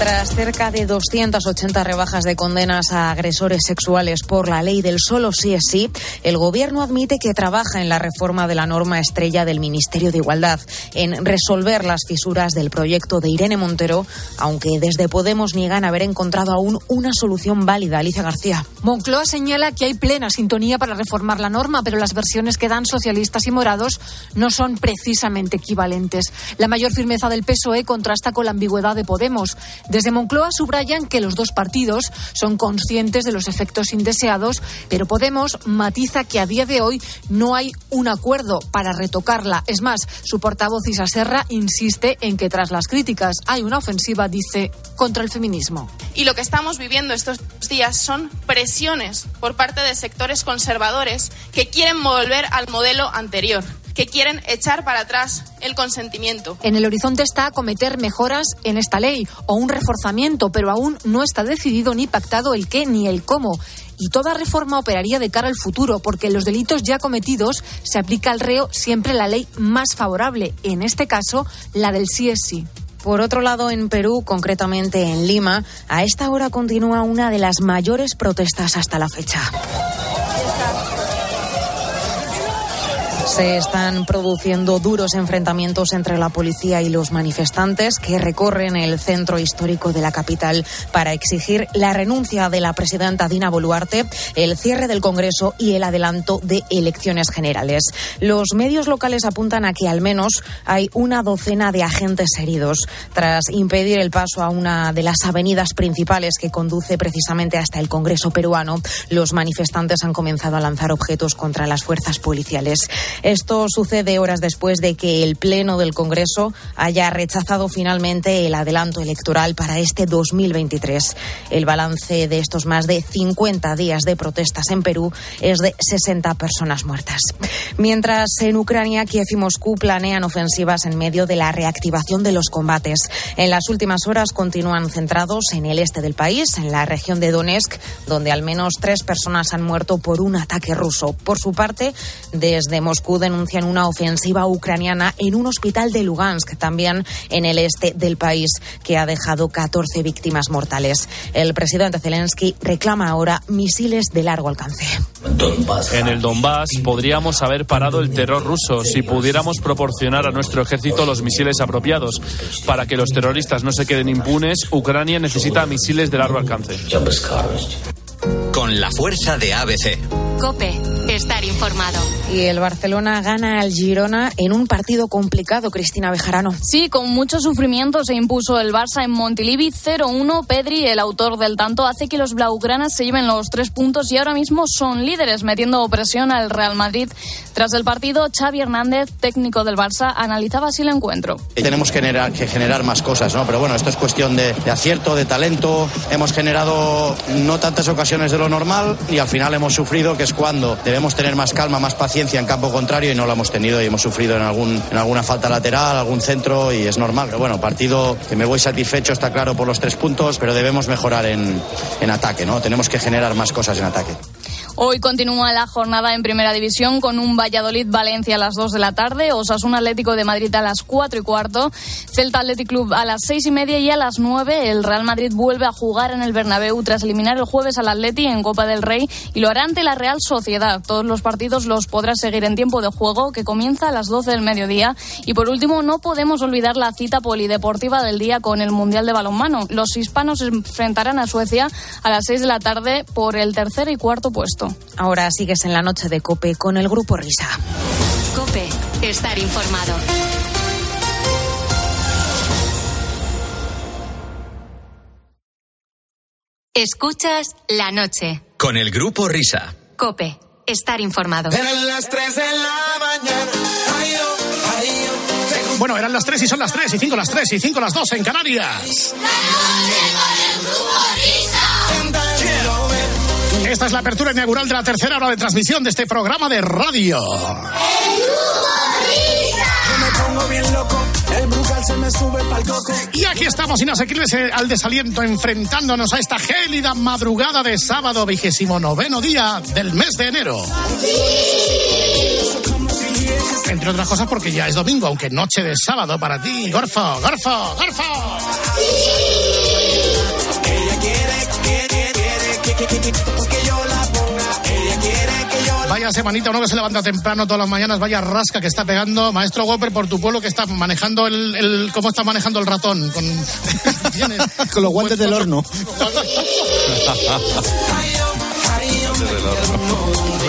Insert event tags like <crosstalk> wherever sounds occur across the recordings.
Tras cerca de 280 rebajas de condenas a agresores sexuales por la ley del solo sí es sí, el Gobierno admite que trabaja en la reforma de la norma estrella del Ministerio de Igualdad, en resolver las fisuras del proyecto de Irene Montero, aunque desde Podemos niegan haber encontrado aún una solución válida. Alicia García. Moncloa señala que hay plena sintonía para reformar la norma, pero las versiones que dan socialistas y morados no son precisamente equivalentes. La mayor firmeza del PSOE contrasta con la ambigüedad de Podemos. Desde Moncloa subrayan que los dos partidos son conscientes de los efectos indeseados, pero Podemos matiza que a día de hoy no hay un acuerdo para retocarla. Es más, su portavoz Isa Serra insiste en que tras las críticas hay una ofensiva, dice, contra el feminismo. Y lo que estamos viviendo estos días son presiones por parte de sectores conservadores que quieren volver al modelo anterior que quieren echar para atrás el consentimiento. En el horizonte está acometer mejoras en esta ley o un reforzamiento, pero aún no está decidido ni pactado el qué ni el cómo. Y toda reforma operaría de cara al futuro, porque en los delitos ya cometidos se aplica al reo siempre la ley más favorable, en este caso la del sí es sí. Por otro lado, en Perú, concretamente en Lima, a esta hora continúa una de las mayores protestas hasta la fecha. Se están produciendo duros enfrentamientos entre la policía y los manifestantes que recorren el centro histórico de la capital para exigir la renuncia de la presidenta Dina Boluarte, el cierre del Congreso y el adelanto de elecciones generales. Los medios locales apuntan a que al menos hay una docena de agentes heridos tras impedir el paso a una de las avenidas principales que conduce precisamente hasta el Congreso peruano. Los manifestantes han comenzado a lanzar objetos contra las fuerzas policiales. Esto sucede horas después de que el Pleno del Congreso haya rechazado finalmente el adelanto electoral para este 2023. El balance de estos más de 50 días de protestas en Perú es de 60 personas muertas. Mientras en Ucrania, Kiev y Moscú planean ofensivas en medio de la reactivación de los combates. En las últimas horas continúan centrados en el este del país, en la región de Donetsk, donde al menos tres personas han muerto por un ataque ruso. Por su parte, desde Moscú denuncian una ofensiva ucraniana en un hospital de Lugansk, también en el este del país, que ha dejado 14 víctimas mortales. El presidente Zelensky reclama ahora misiles de largo alcance. En el Donbass podríamos haber parado el terror ruso si pudiéramos proporcionar a nuestro ejército los misiles apropiados. Para que los terroristas no se queden impunes, Ucrania necesita misiles de largo alcance. Con la fuerza de ABC. Cope, estar informado. Y el Barcelona gana al Girona en un partido complicado, Cristina Bejarano. Sí, con mucho sufrimiento se impuso el Barça en Montilivi 0-1. Pedri, el autor del tanto, hace que los blaugranas se lleven los tres puntos y ahora mismo son líderes, metiendo presión al Real Madrid. Tras el partido, Xavi Hernández, técnico del Barça, analizaba así el encuentro. Tenemos que generar, que generar más cosas, ¿no? Pero bueno, esto es cuestión de, de acierto, de talento. Hemos generado no tantas ocasiones de lo normal y al final hemos sufrido, que es cuando debemos tener más calma, más paciencia en campo contrario y no lo hemos tenido y hemos sufrido en, algún, en alguna falta lateral, algún centro y es normal. Pero bueno, partido que me voy satisfecho, está claro, por los tres puntos, pero debemos mejorar en, en ataque, ¿no? Tenemos que generar más cosas en ataque. Hoy continúa la jornada en Primera División con un Valladolid-Valencia a las 2 de la tarde, Osasuna Atlético de Madrid a las 4 y cuarto, Celta Athletic Club a las 6 y media y a las 9 el Real Madrid vuelve a jugar en el Bernabéu tras eliminar el jueves al Atleti en Copa del Rey y lo hará ante la Real Sociedad. Todos los partidos los podrá seguir en tiempo de juego que comienza a las 12 del mediodía y por último no podemos olvidar la cita polideportiva del día con el Mundial de Balonmano. Los hispanos enfrentarán a Suecia a las 6 de la tarde por el tercer y cuarto puesto. Ahora sigues en la noche de Cope con el grupo Risa. Cope, estar informado. Escuchas la noche. Con el grupo Risa. Cope, estar informado. Eran las 3 de la mañana. Ay, oh, ay, oh. Bueno, eran las 3 y son las 3 y 5 las 3 y 5 las 2 en Canarias. Esta es la apertura inaugural de la tercera hora de transmisión de este programa de radio. Y aquí estamos inasequibles eh, al desaliento, enfrentándonos a esta gélida madrugada de sábado, vigésimo noveno día del mes de enero. Entre otras cosas porque ya es domingo, aunque noche de sábado para ti. Gorfo, gorfo, gorfo. Ella Vaya semanita, uno que se levanta temprano todas las mañanas, vaya rasca que está pegando. Maestro Whopper, por tu pueblo que está manejando el, el- ¿cómo está manejando el ratón? Con. <laughs> Con los guantes del horno. <laughs>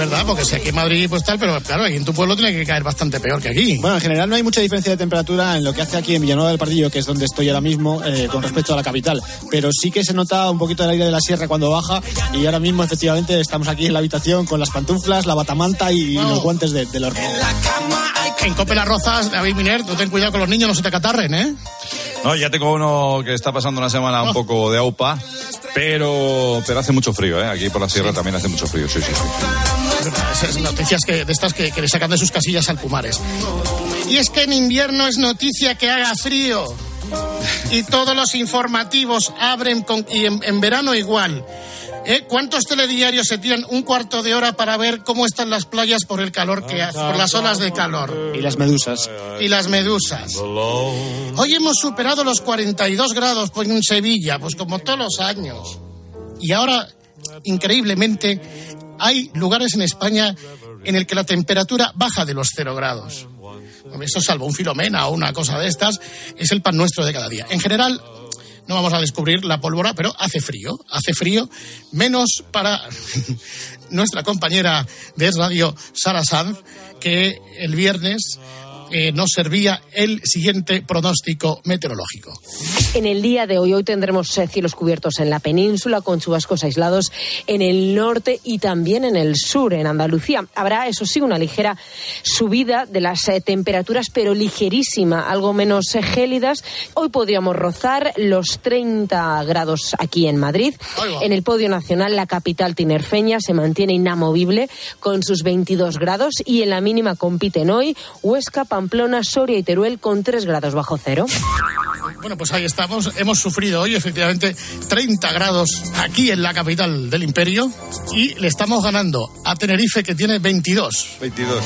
¿Verdad? Porque si aquí en Madrid pues tal, pero claro, ahí en tu pueblo tiene que caer bastante peor que aquí. Bueno, en general no hay mucha diferencia de temperatura en lo que hace aquí en Villanueva del Pardillo, que es donde estoy ahora mismo, eh, con respecto a la capital. Pero sí que se nota un poquito el aire de la sierra cuando baja y ahora mismo efectivamente estamos aquí en la habitación con las pantuflas, la batamanta y Wow. los guantes de- del horno. En Cope Las Rozas, David Miner, tú ten cuidado con los niños, no se te catarren, ¿eh? No, ya tengo uno que está pasando una semana un poco de aupa, pero, pero hace mucho frío, ¿eh? Aquí por la sierra también hace mucho frío, sí, sí, sí. Esas noticias que, de estas que, que le sacan de sus casillas al Pumares. Y es que en invierno es noticia que haga frío. Y todos los informativos abren con, y en, en verano igual. ¿Eh? ¿Cuántos telediarios se tiran un cuarto de hora para ver cómo están las playas por el calor que hace, por las olas de calor? Y las medusas. Y las medusas. Hoy hemos superado los 42 grados pues, en Sevilla, pues como todos los años. Y ahora, increíblemente, hay lugares en España en el que la temperatura baja de los cero grados. Eso salvo un filomena o una cosa de estas, es el pan nuestro de cada día. En general, no vamos a descubrir la pólvora, pero hace frío, hace frío, menos para <laughs> nuestra compañera de Radio, Sara Sanz, que el viernes eh, nos servía el siguiente pronóstico meteorológico. En el día de hoy, hoy tendremos eh, cielos cubiertos en la península con chubascos aislados en el norte y también en el sur, en Andalucía. Habrá, eso sí, una ligera subida de las eh, temperaturas, pero ligerísima, algo menos eh, gélidas. Hoy podríamos rozar los 30 grados aquí en Madrid. En el podio nacional, la capital tinerfeña se mantiene inamovible con sus 22 grados y en la mínima compiten hoy Huesca, Pamplona, Soria y Teruel con 3 grados bajo cero. Bueno, pues ahí estamos. Hemos sufrido hoy efectivamente 30 grados aquí en la capital del imperio y le estamos ganando a Tenerife que tiene 22. 22.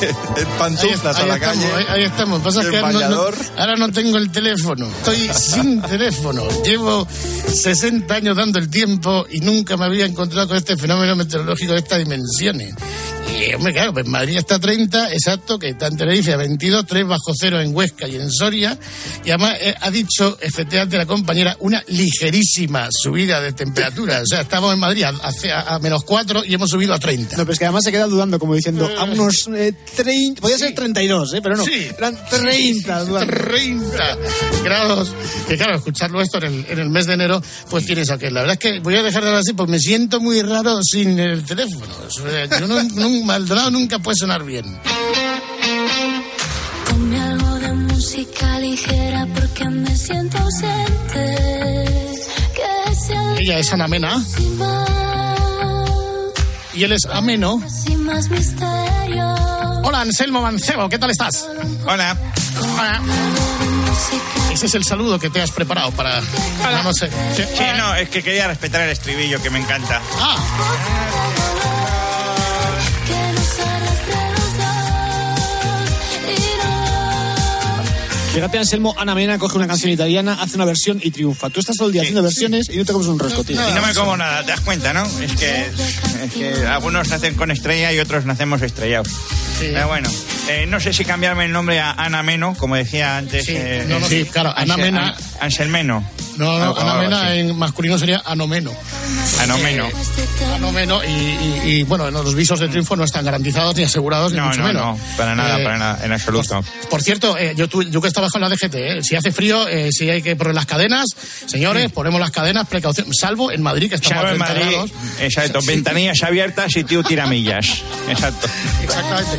<laughs> en pantuflas ahí, a la estamos, calle. Ahí, ahí estamos. Pasa que no, no- ahora no tengo el teléfono. Estoy sin <laughs> teléfono. Llevo 60 años dando el tiempo y nunca me había encontrado con este fenómeno meteorológico de estas dimensiones. Y, hombre, claro, pues Madrid está a 30, exacto, que está en Tenerife a 22, 3 bajo cero en Huesca y en Soria. Y además eh, ha dicho, efectivamente, la compañera, una ligerísima subida de temperatura. O sea, estamos en Madrid a, a- a menos 4 y hemos subido a 30. No, pero es que además se queda dudando, como diciendo, a unos eh, 30, podía ser 32, ¿eh? pero no, Sí. eran 30. dudando. 30 grados. Que claro, escucharlo esto en el, en el mes de enero, pues tiene eso que La verdad es que voy a dejar de hablar así, porque me siento muy raro sin el teléfono. Yo no, no- Maldonado nunca puede sonar bien. Ponme algo de música ligera porque me siento ausente. Que sea Ella es Ana Mena y él es Ameno. sin más misterio. Hola, Anselmo Mancebo, ¿qué tal estás? Hola. Hola. Ese es el saludo que te has preparado para... para no sé. Sí. Sí, no, es que quería respetar el estribillo que me encanta. Ah, Fíjate, Anselmo, Ana Mena coge una canción italiana, hace una versión y triunfa. Tú estás todo el día haciendo versiones y no te comes un rosco, tío. Y no me como nada, ¿te das cuenta, no? Es que, es que algunos nacen con estrella y otros nacemos estrellados. Pero bueno, eh, no sé si cambiarme el nombre a Ana Meno, como decía antes. Sí, eh, no, no, sí, claro, Ana Mena- An- Anselmeno. no, no, Ana Mena en masculino sería Anomeno. Anomeno. Anomeno y, y- y, bueno, los visos de triunfo no están garantizados ni asegurados ni No, mucho no, menos. no, para nada, Eh, para nada, en absoluto. Por cierto, eh, yo, tu- yo que estaba con la DGT, eh, si hace frío, eh, si hay que poner las cadenas, señores, ponemos las cadenas, precaución, salvo en Madrid, que estamos Salvo a en 30 Madrid, grados. exacto, ventanillas abiertas y tío tiramillas. <laughs> Exacto. Exactamente.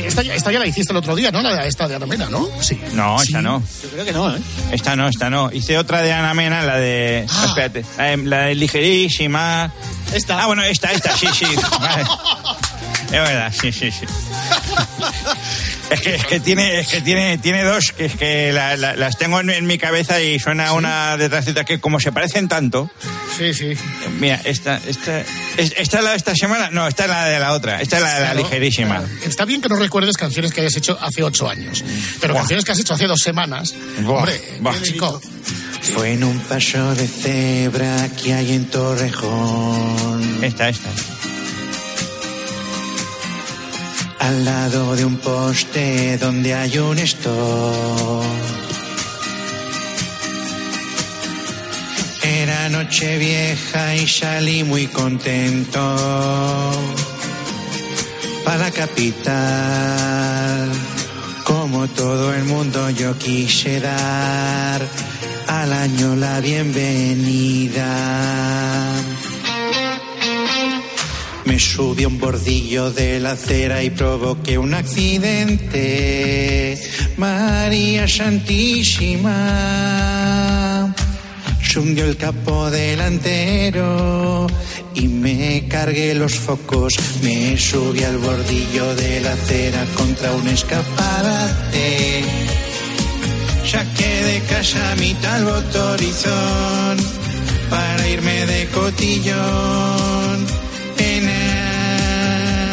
Eh, Esta, esta ya la hiciste el otro día, ¿no? La, esta de Anomena, ¿no? Sí. No, esta no. Yo creo que no, ¿eh? Esta no, esta no. Hice otra de Ana Mena, la de. Ah. Espérate. La de, la de ligerísima. Esta. Ah, bueno, esta, esta, sí, sí. <laughs> Vale. Es verdad, sí, sí, sí. Es que, es que tiene, es que tiene, tiene dos, que es que la- la- las tengo en, en mi cabeza y suena una detrás de otra que como se parecen tanto. Sí, sí. Mira, esta, esta, es- esta es la de esta semana, no, esta es la de la otra, esta es la de la Claro, ligerísima. claro. Está bien que no recuerdes canciones que hayas hecho hace ocho años, pero canciones que has hecho hace dos semanas. Buah, Hombre, buah. qué chico. Fue en un paso de cebra que hay en Torrejón. Esta, esta. Al lado de un poste donde hay un store. Era noche vieja y salí muy contento. Para la capital. Como todo el mundo yo quise dar al año la bienvenida. Me subí a un bordillo de la acera y provoqué un accidente. María Santísima. Se hundió el capo delantero y me cargué los focos. Me subí al bordillo de la acera contra un escaparate. Saqué de casa mi tal botorizón para irme de cotillón en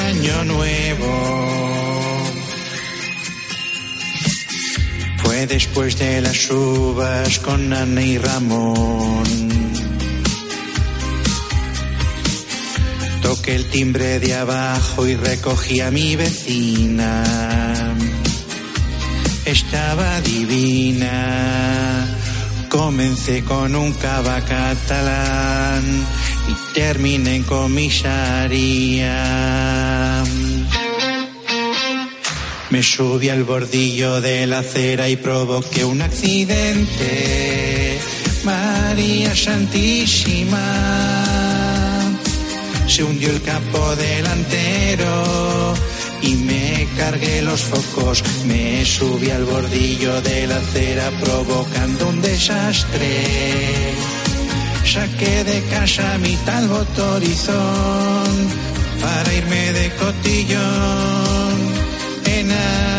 año nuevo. Después de las uvas con Ana y Ramón. Toqué el timbre de abajo y recogí a mi vecina. Estaba divina. Comencé con un cava catalán y terminé en comisaría. Me subí al bordillo de la acera y provoqué un accidente. María Santísima. Se hundió el capo delantero y me cargué los focos. Me subí al bordillo de la acera provocando un desastre. Saqué de casa mi tal botorizón para irme de cotillón. En a- por el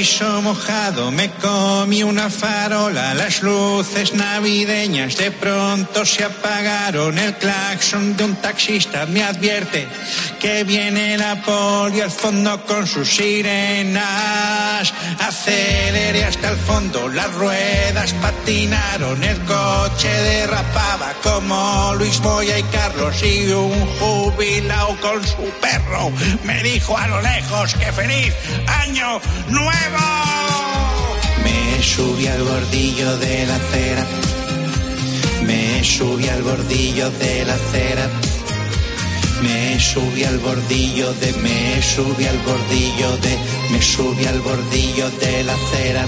piso mojado me comí una farola, las luces navideñas de pronto se apagaron, el claxon de un taxista me advierte que viene la poli al fondo con sus sirenas, aceleré hasta el fondo, las ruedas patinaron, el coche derrapaba como Luis Moya y Carlos y un jubilado con su perro me dijo a lo lejos que feliz año nuevo. Me subí al bordillo de la acera, me subí al bordillo de la acera. Me subí al bordillo de, me subí al bordillo de, me subí al bordillo de la acera.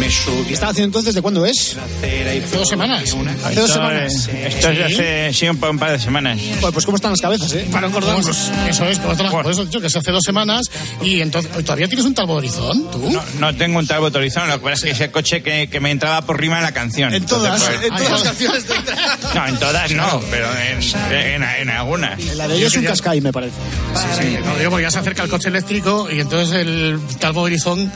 Me subí ¿Qué está haciendo entonces? ¿De cuándo es? Hace dos semanas. Hace dos Esto, semanas. Esto es de hace, sí, un, pa- un par de semanas. Joder, pues cómo están las cabezas, ¿eh? Para acordarnos. Eso es, por, eso he dicho que es hace dos semanas y entonces todavía tienes un tal horizonte, tú. No, no tengo un tal botorizón, lo que pasa es que ese coche que, que me entraba por rima en la canción. En todas, Entonces, en pues, todas las canciones. <laughs> No, en todas no, pero en, en, en algunas. La de ellos es un cascai, me parece. Sí, sí, no digo porque ya se acerca el coche eléctrico y entonces el Talbo Horizon,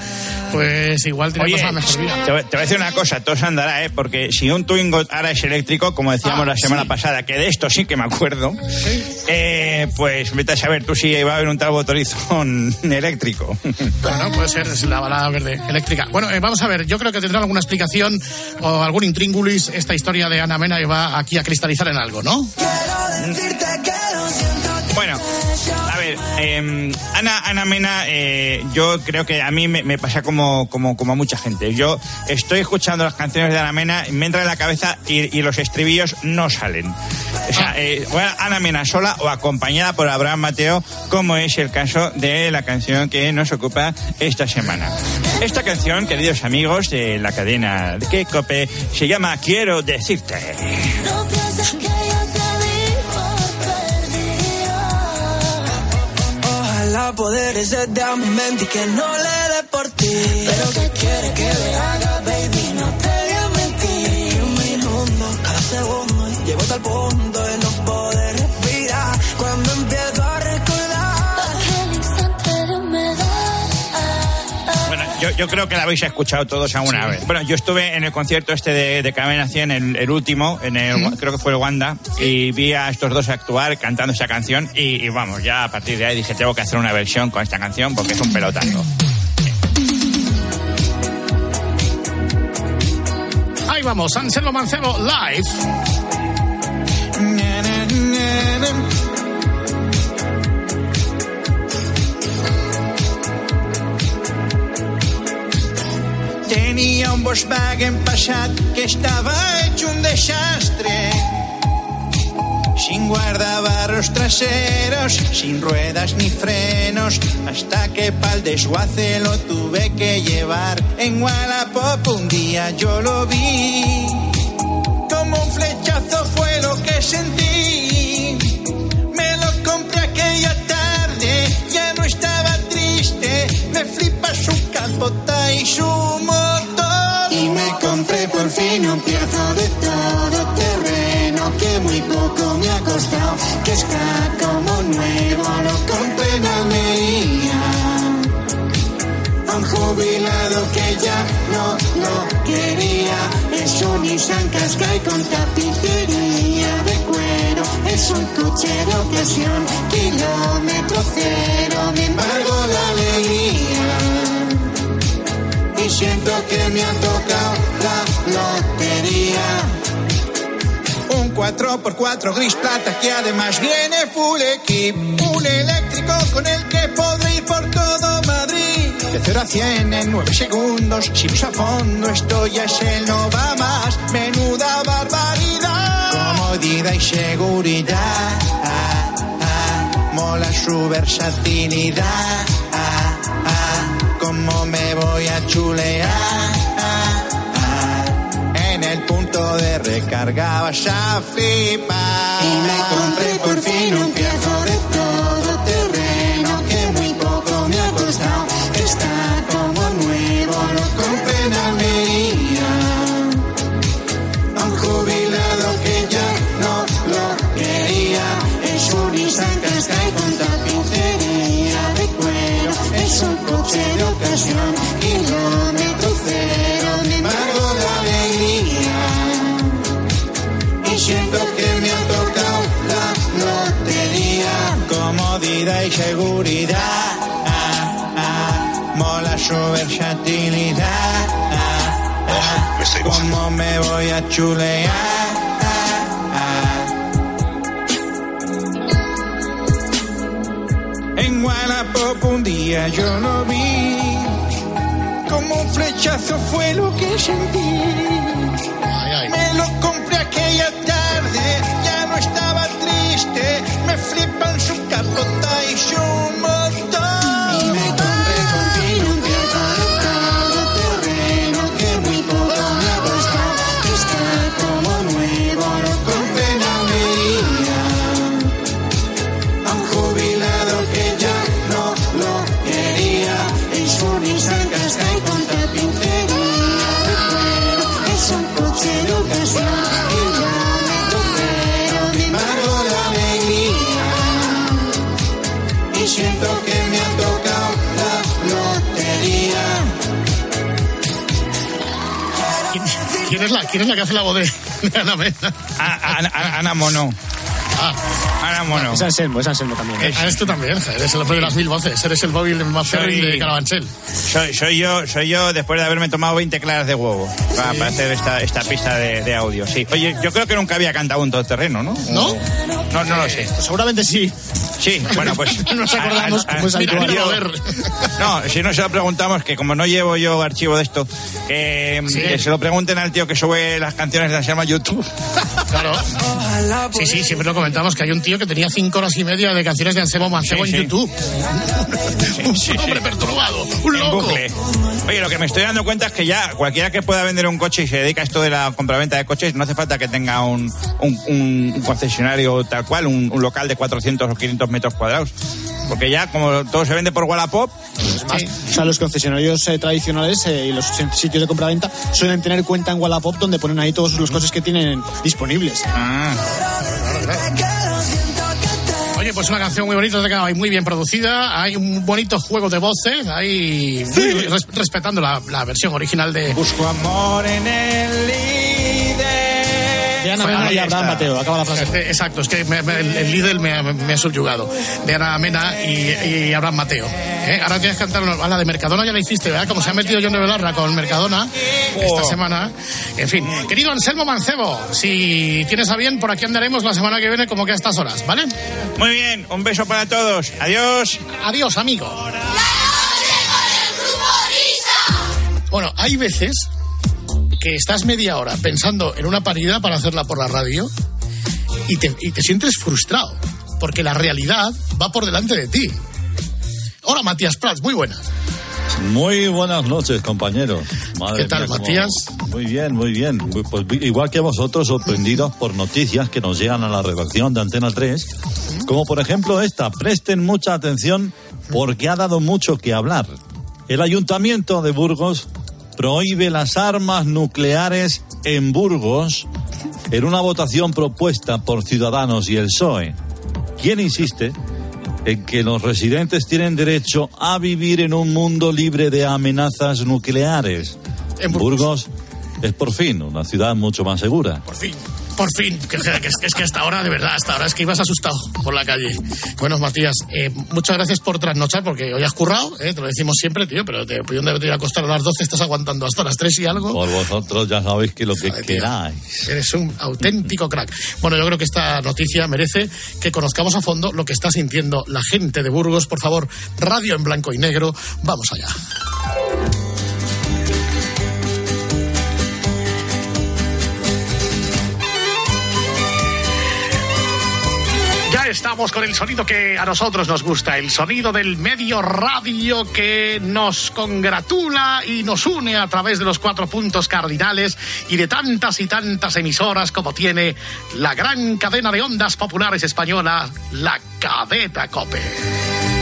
pues igual tiene Oye, más mejor vida. Te, voy- te voy a decir una cosa, todo se andará, ¿eh? Porque si un Twingo ahora es eléctrico, como decíamos Ah, la semana sí. pasada, que de esto sí que me acuerdo, eh, pues vete a saber tú si va a haber un tal botorizón <laughs> eléctrico. Bueno, puede ser, es la balada verde eléctrica. Bueno, eh, vamos a ver, yo creo que tendrá alguna explicación o algún intríngulis esta historia de Ana Mena y va aquí a cristalizar en algo, ¿no? Bueno, eh, Ana, Ana Mena, eh, yo creo que a mí me, me pasa como, como, como a mucha gente. Yo estoy escuchando las canciones de Ana Mena, me entra en la cabeza y, y los estribillos no salen. O sea, eh, bueno, Ana Mena sola o acompañada por Abraham Mateo, como es el caso de la canción que nos ocupa esta semana. Esta canción, queridos amigos de la cadena de Kekope, se llama Quiero decirte. Ojalá poder ser de a mi mente y que no le dé por ti. Pero que quiere que le haga, baby, no te voy a mentir. Un minuto, cada segundo, llevo tal punto de yo creo que la habéis escuchado todos alguna vez. Bueno, yo estuve en el concierto este de, de Cadena 100, el, el último, en el, creo que fue el Wanda, y vi a estos dos actuar cantando esta canción y, y vamos, ya a partir de ahí dije, tengo que hacer una versión con esta canción porque es un pelotazo. Ahí vamos, Anselmo Mancebo live. Un Volkswagen Passat que estaba hecho un desastre. Sin guardabarros traseros, sin ruedas ni frenos, hasta que pa'l desguace lo tuve que llevar. En Wallapop un día yo lo vi, como un flechazo fue lo que sentí. Me lo compré aquella tarde, ya no estaba triste, me flipa su capota y su motor. Y me compré por fin un piezo de todo terreno que muy poco me ha costado, que está como nuevo, lo compré en Almería. A un jubilado que ya no lo quería, es un Nissan Qashqai con tapicería de cuero, es un coche de ocasión, kilómetro cero, me embargo la alegría y siento que me ha tocado la lotería. Un 4x4 gris plata que además viene full equip. Un eléctrico con el que podré ir por todo Madrid. De 0 a 100 en 9 segundos. Si a fondo, esto ya es el no va más. Menuda barbaridad. Comodidad y seguridad. Ah, ah, mola su versatilidad. De recarga vas a flipar. Y me compré por fin un piezo cómo me voy a chulear. En Wallapop un día yo lo vi. Como un flechazo fue lo que sentí. Me lo compré aquella tarde, ya no estaba triste. Me flipan su capota y su motor. Quién es la, que hace la voz de, de Ana Mena? Ana, Ana Mono. Ana Mono. Es Anselmo, es Anselmo también. Ah, eres tú también, eres el hombre de las mil voces, eres el móvil más férreo de Carabanchel. Soy, soy yo, soy yo después de haberme tomado 20 claras de huevo para, para hacer esta, esta pista de, de audio. Sí. Oye, yo creo que nunca había cantado un todoterreno, ¿no? ¿No? No, no lo sé. Seguramente sí. Sí, bueno, pues. No <laughs> nos acordamos, como es yo- No, si no se lo preguntamos, que como no llevo yo archivo de esto, que, que se lo pregunten al tío que sube las canciones de Anselmo a YouTube. <laughs> Claro. <laughs> Sí, sí, siempre lo comentamos, que hay un tío que tenía cinco horas y media de canciones de Anselmo Mancebo Sí, en sí. YouTube. <laughs> un hombre perturbado, un loco. bucle. Oye, lo que me estoy dando cuenta es que ya cualquiera que pueda vender un coche y se dedica a esto de la compraventa de coches, no hace falta que tenga un, un- un concesionario tal cual, un, un local de 400 o 500 metros cuadrados. Porque ya, como todo se vende por Wallapop, O sea, los concesionarios eh, tradicionales eh, y los sitios de compraventa suelen tener cuenta en Wallapop donde ponen ahí todos los coches que tienen disponibles. Ah. Pues una canción muy bonita, y muy bien producida. Hay un bonito juego de voces, muy- res- respetando la, la versión original de. Busco amor en el. De Ana Mena y Abraham Mateo, acaba la frase. Exacto, es que me- me- el, el líder me, ha- me ha subyugado. De Ana Mena y, y Abraham Mateo. ¿Eh? Ahora tienes que cantar a la de Mercadona, ya la hiciste, ¿verdad? Como se ha metido John de Belarra con Mercadona esta Oh. semana. En fin, querido Anselmo Mancebo, si tienes a bien, por aquí andaremos la semana que viene como que a estas horas, ¿vale? Muy bien, un beso para todos. Adiós. Adiós, amigo. Bueno, hay veces que estás media hora pensando en una parida para hacerla por la radio y te, y te sientes frustrado, porque la realidad va por delante de ti. Hola, Matías Prats, muy buena. Muy buenas noches, compañeros. Madre ¿Qué tal, mía, Matías? Muy bien, muy bien. Pues igual que vosotros, sorprendidos por noticias que nos llegan a la redacción de Antena 3, como por ejemplo esta. Presten mucha atención porque ha dado mucho que hablar. El Ayuntamiento de Burgos prohíbe las armas nucleares en Burgos en una votación propuesta por Ciudadanos y el PSOE. ¿Quién insiste? en que los residentes tienen derecho a vivir en un mundo libre de amenazas nucleares. En Burgos es por fin una ciudad mucho más segura. Por fin. Por fin, que, que- es, es que hasta ahora, de verdad, hasta ahora es que ibas asustado por la calle. Bueno, Matías, eh, muchas gracias por trasnochar, porque hoy has currado, eh, te lo decimos siempre, tío, pero te pudieron haber ido a acostar a las 12, estás aguantando hasta las 3 y algo. Por vosotros ya sabéis que lo que queráis. Eres un auténtico crack. Bueno, yo creo que esta noticia merece que conozcamos a fondo lo que está sintiendo la gente de Burgos. Por favor, radio en blanco y negro. Vamos allá. Estamos con el sonido que a nosotros nos gusta, el sonido del medio radio que nos congratula y nos une a través de los cuatro puntos cardinales y de tantas y tantas emisoras como tiene la gran cadena de ondas populares española, la Cadeta Cope.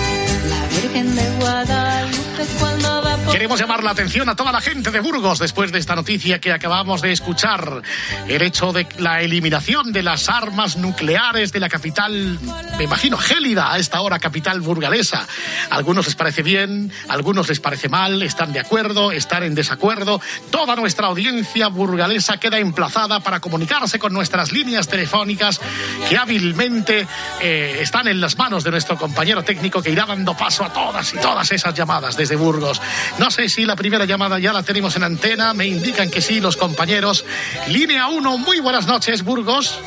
Queremos llamar la atención a toda la gente de Burgos después de esta noticia que acabamos de escuchar. El hecho de la eliminación de las armas nucleares de la capital, me imagino, gélida a esta hora capital burgalesa. A algunos les parece bien, a algunos les parece mal, están de acuerdo, están en desacuerdo. Toda nuestra audiencia burgalesa queda emplazada para comunicarse con nuestras líneas telefónicas que hábilmente eh, están en las manos de nuestro compañero técnico que irá dando paso a todas y todas esas llamadas desde Burgos. No sé si la primera llamada ya la tenemos en antena, me indican que sí los compañeros. Línea 1, muy buenas noches, Burgos.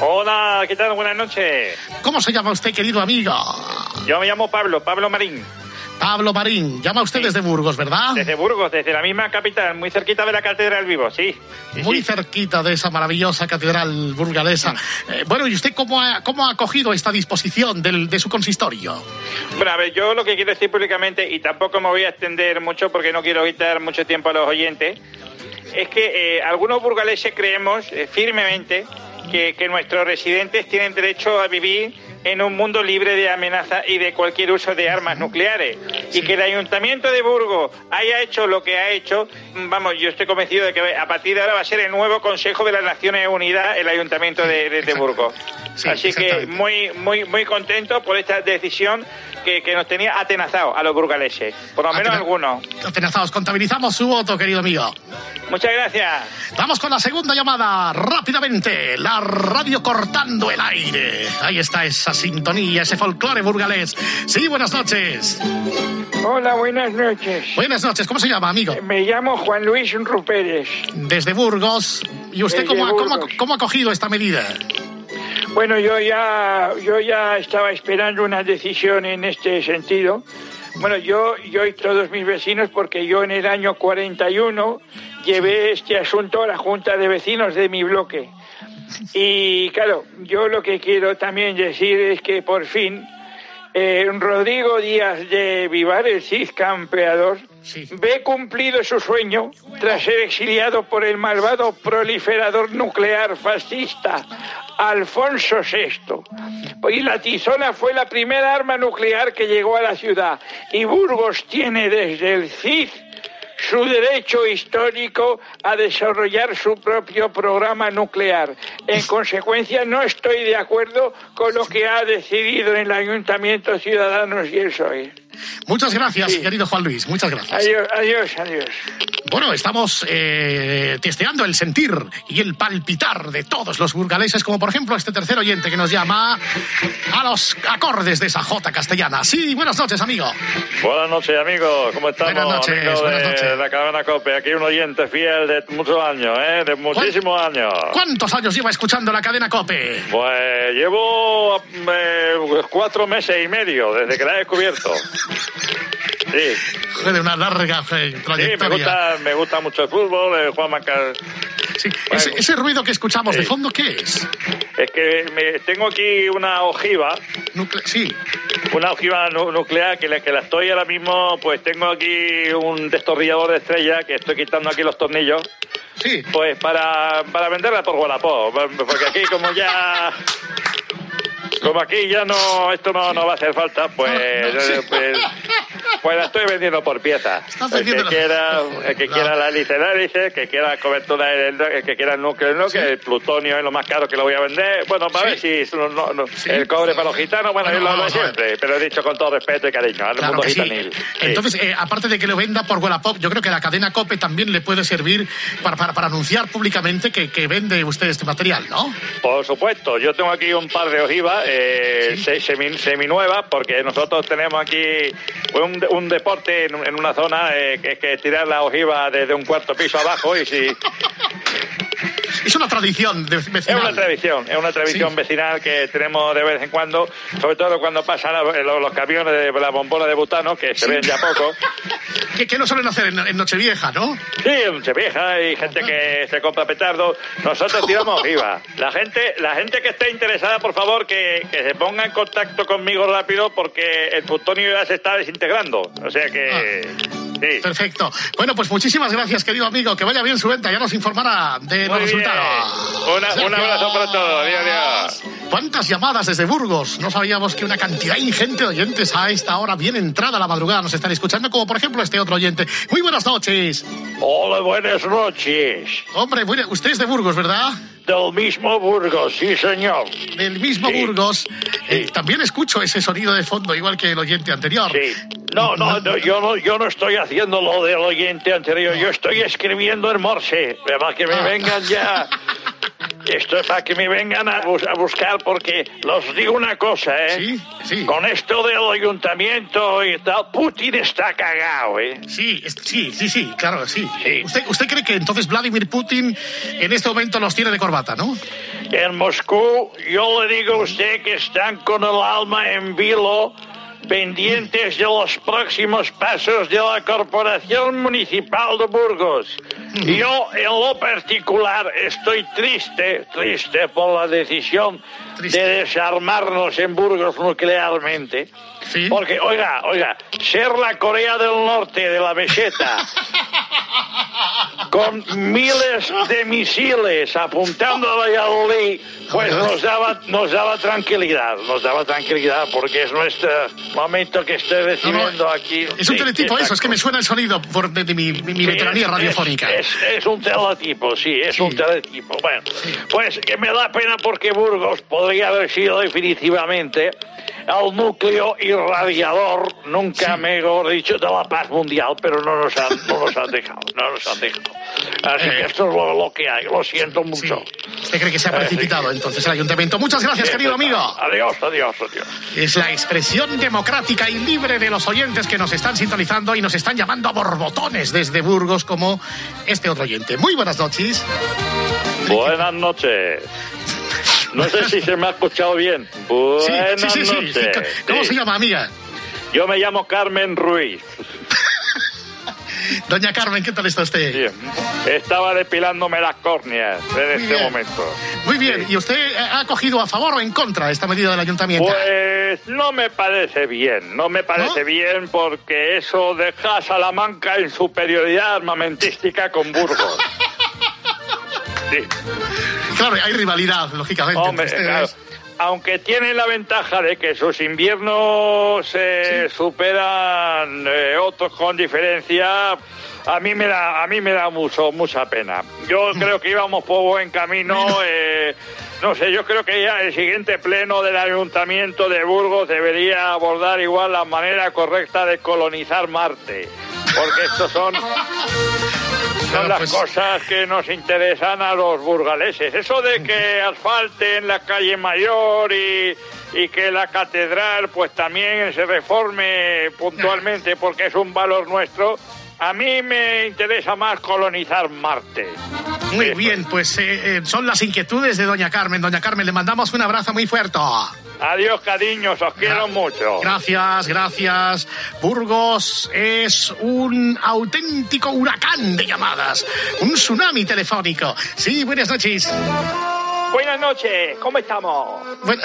Hola, ¿qué tal? Buenas noches. ¿Cómo se llama usted, querido amigo? Yo me llamo Pablo, Pablo Marín. Pablo Marín, llama usted desde Burgos, ¿verdad? Desde Burgos, desde la misma capital, muy cerquita de la Catedral Vivo, sí. Sí, Muy sí. cerquita de esa maravillosa catedral burgalesa. Eh, bueno, ¿y usted cómo ha, cómo ha acogido esta disposición del- de su consistorio? Bueno, a ver, yo lo que quiero decir públicamente, y tampoco me voy a extender mucho porque no quiero quitar mucho tiempo a los oyentes, es que eh, algunos burgaleses creemos eh, firmemente que, que nuestros residentes tienen derecho a vivir en un mundo libre de amenaza y de cualquier uso de armas nucleares. Y que el Ayuntamiento de Burgos haya hecho lo que ha hecho, vamos, yo estoy convencido de que a partir de ahora va a ser el nuevo Consejo de las Naciones Unidas el Ayuntamiento de, de- de Burgos. Así que muy, muy, muy contento por esta decisión que, que nos tenía atenazados a los burgaleses, por lo menos Atena- algunos. Atenazados, contabilizamos su voto, querido amigo. Muchas gracias. Vamos con la segunda llamada, rápidamente. La radio cortando el aire. Ahí está esa sintonía, ese folclore burgalés. Sí, buenas noches. Hola, buenas noches. Buenas noches, ¿cómo se llama, amigo? Me llamo Juan Luis Rupérez. Desde Burgos. ¿Y usted cómo ha, cómo cómo ha cogido esta medida? Bueno, yo ya, yo ya estaba esperando una decisión en este sentido. Bueno, yo, yo y todos mis vecinos, porque yo en el año 41 llevé este asunto a la Junta de Vecinos de mi bloque. Y claro, yo lo que quiero también decir es que por fin eh, Rodrigo Díaz de Vivar, el Cid campeador, ve cumplido su sueño tras ser exiliado por el malvado proliferador nuclear fascista Alfonso VI. Y la tizona fue la primera arma nuclear que llegó a la ciudad. Y Burgos tiene desde el Cid su derecho histórico a desarrollar su propio programa nuclear. En consecuencia, no estoy de acuerdo con lo que ha decidido el Ayuntamiento Ciudadanos y el PSOE. Muchas gracias, querido Juan Luis. Muchas gracias. Adiós, adiós, adiós. Bueno, estamos eh, testeando el sentir y el palpitar de todos los burgaleses, como por ejemplo este tercer oyente que nos llama a los acordes de esa jota castellana. Sí, buenas noches, amigo. Buenas noches, amigo. ¿Cómo estamos? Buenas noches, Amigo buenas de noches. la cadena COPE. Aquí un oyente fiel de muchos años, ¿eh? De muchísimos años. ¿Cuántos años lleva escuchando la cadena COPE? Pues llevo eh, cuatro meses y medio desde que la he descubierto. Sí. Joder, una larga eh, Sí, me trayectoria. gusta, me gusta mucho el fútbol, el Juan Maca... Ese, ese ruido que escuchamos de Sí. fondo, ¿qué es? Es que me, tengo aquí una ojiva. sí. Una ojiva nu- nuclear que la, que la estoy ahora mismo, pues tengo aquí un destornillador de estrella que estoy quitando aquí los tornillos. Sí. Pues para, para venderla por Wallapop. Porque aquí como ya... Como aquí ya no, esto no, no va a hacer falta, pues, eh, pues, pues la estoy vendiendo por piezas. El que quiera, el que quiera la hélice, el que quiera cobertura, el, el que quiera el núcleo, el núcleo, el plutonio es lo más caro que lo voy a vender. Bueno, para ver si no- el cobre para los gitanos, bueno, es lo de siempre, pero he dicho con todo respeto y cariño al Claro mundo gitanil. Entonces, eh, aparte de que lo venda por Wallapop, yo creo que la cadena COPE también le puede servir para, para, para anunciar públicamente que, que vende usted este material, ¿no? Por supuesto, yo tengo aquí un par de ojivas eh, se- semi, seminuevas porque nosotros tenemos aquí un, un deporte en, en una zona eh, que es que tirar la ojiva desde un cuarto piso abajo y si Es una tradición de es vecinal. una tradición, es una tradición vecinal que tenemos de vez en cuando, sobre todo cuando pasan la- los, los camiones de la bombona de butano que se Sí. ven ya poco. <laughs> Que, que lo suelen hacer en, en Nochevieja, ¿no? Sí, en Nochevieja hay gente que se compra petardos. Nosotros tiramos ojiva. La gente, la gente que esté interesada, por favor, que, que se ponga en contacto conmigo rápido porque el plutonio ya se está desintegrando. O sea que... Sí. Perfecto. Bueno, pues muchísimas gracias, querido amigo. Que vaya bien su venta. Ya nos informará de los Muy bien. resultados. Una- un abrazo para todos. Adiós, adiós. ¿Cuántas llamadas desde Burgos? No sabíamos que una cantidad ingente de oyentes a esta hora, bien entrada la madrugada, nos están escuchando, como por ejemplo este otro oyente. Muy buenas noches. Hola, buenas noches. Hombre, bueno, usted es de Burgos, ¿verdad? Del mismo Burgos, sí, señor. Del mismo Burgos. Eh, también escucho ese sonido de fondo, igual que el oyente anterior. Sí. No, no, no, yo no, yo no estoy haciendo lo del oyente anterior, yo estoy escribiendo en Morse, para que me vengan ya. <laughs> Esto es para que me vengan a, bus- a buscar, porque los digo una cosa, ¿eh? Con esto del ayuntamiento y tal, Putin está cagado, ¿eh? Sí, es- sí, sí, sí, claro, sí. ¿Usted, ¿Usted cree que entonces Vladimir Putin en este momento los tiene de corbata, no? En Moscú, yo le digo a usted que están con el alma en vilo, pendientes de los próximos pasos de la Corporación Municipal de Burgos. Yo, en lo particular, estoy triste, triste por la decisión de desarmarnos en Burgos nuclearmente. Porque, oiga, oiga, ser la Corea del Norte de la meseta <laughs> con miles de misiles apuntando a Valladolid, pues nos daba, nos daba tranquilidad, nos daba tranquilidad porque es nuestro momento que estoy recibiendo aquí. Es un Sí, teletipo eso, es que me suena el sonido por, de, mi, mi- mi Sí, veteranía es- radiofónica. Es, es un teletipo, sí, es un teletipo. Bueno, pues que me da pena porque Burgos podría haber sido definitivamente el núcleo irradiador, nunca mejor dicho, de la paz mundial, pero no nos han, no nos han dejado, no nos han dejado. Así Eh. que esto es lo, lo que hay, lo siento mucho. ¿Usted cree que se ha precipitado entonces el ayuntamiento? Muchas gracias, Sí, querido pues, amigo. Adiós, adiós, adiós. Es la expresión democrática y libre de los oyentes que nos están sintonizando y nos están llamando a borbotones desde Burgos como este otro oyente. Muy buenas noches. Buenas noches. No sé si se me ha escuchado bien. Sí, Buenas sí, sí, sí. noches. ¿Cómo se llama, amiga? Yo me llamo Carmen Ruiz. Doña Carmen, ¿qué tal está usted? Bien. Estaba depilándome las córneas en este bien. momento. Muy bien. ¿Y usted ha cogido a favor o en contra esta medida del ayuntamiento? Pues no me parece bien, no me parece bien porque eso deja a Salamanca en superioridad armamentística con Burgos. <laughs> Sí. Claro, hay rivalidad, lógicamente. Hombre, claro. Aunque tiene la ventaja de que sus inviernos eh, superan eh, otros con diferencia, a mí me da, a mí me da mucho, mucha pena. Yo <laughs> creo que íbamos por buen camino. eh, no sé, yo creo que ya el siguiente pleno del Ayuntamiento de Burgos debería abordar igual la manera correcta de colonizar Marte. Porque estos son, <laughs> son las cosas que nos interesan a los burgaleses. Eso de que asfalten la calle mayor y, y que la catedral pues también se reforme puntualmente <laughs> porque es un valor nuestro. A mí me interesa más colonizar Marte. Muy bien, pues eh, eh, son las inquietudes de doña Carmen. Doña Carmen, le mandamos un abrazo muy fuerte. Adiós, cariños, os quiero mucho. Gracias, gracias. Burgos es un auténtico huracán de llamadas, un tsunami telefónico. Sí, buenas noches. Buenas noches, ¿cómo estamos? Buen-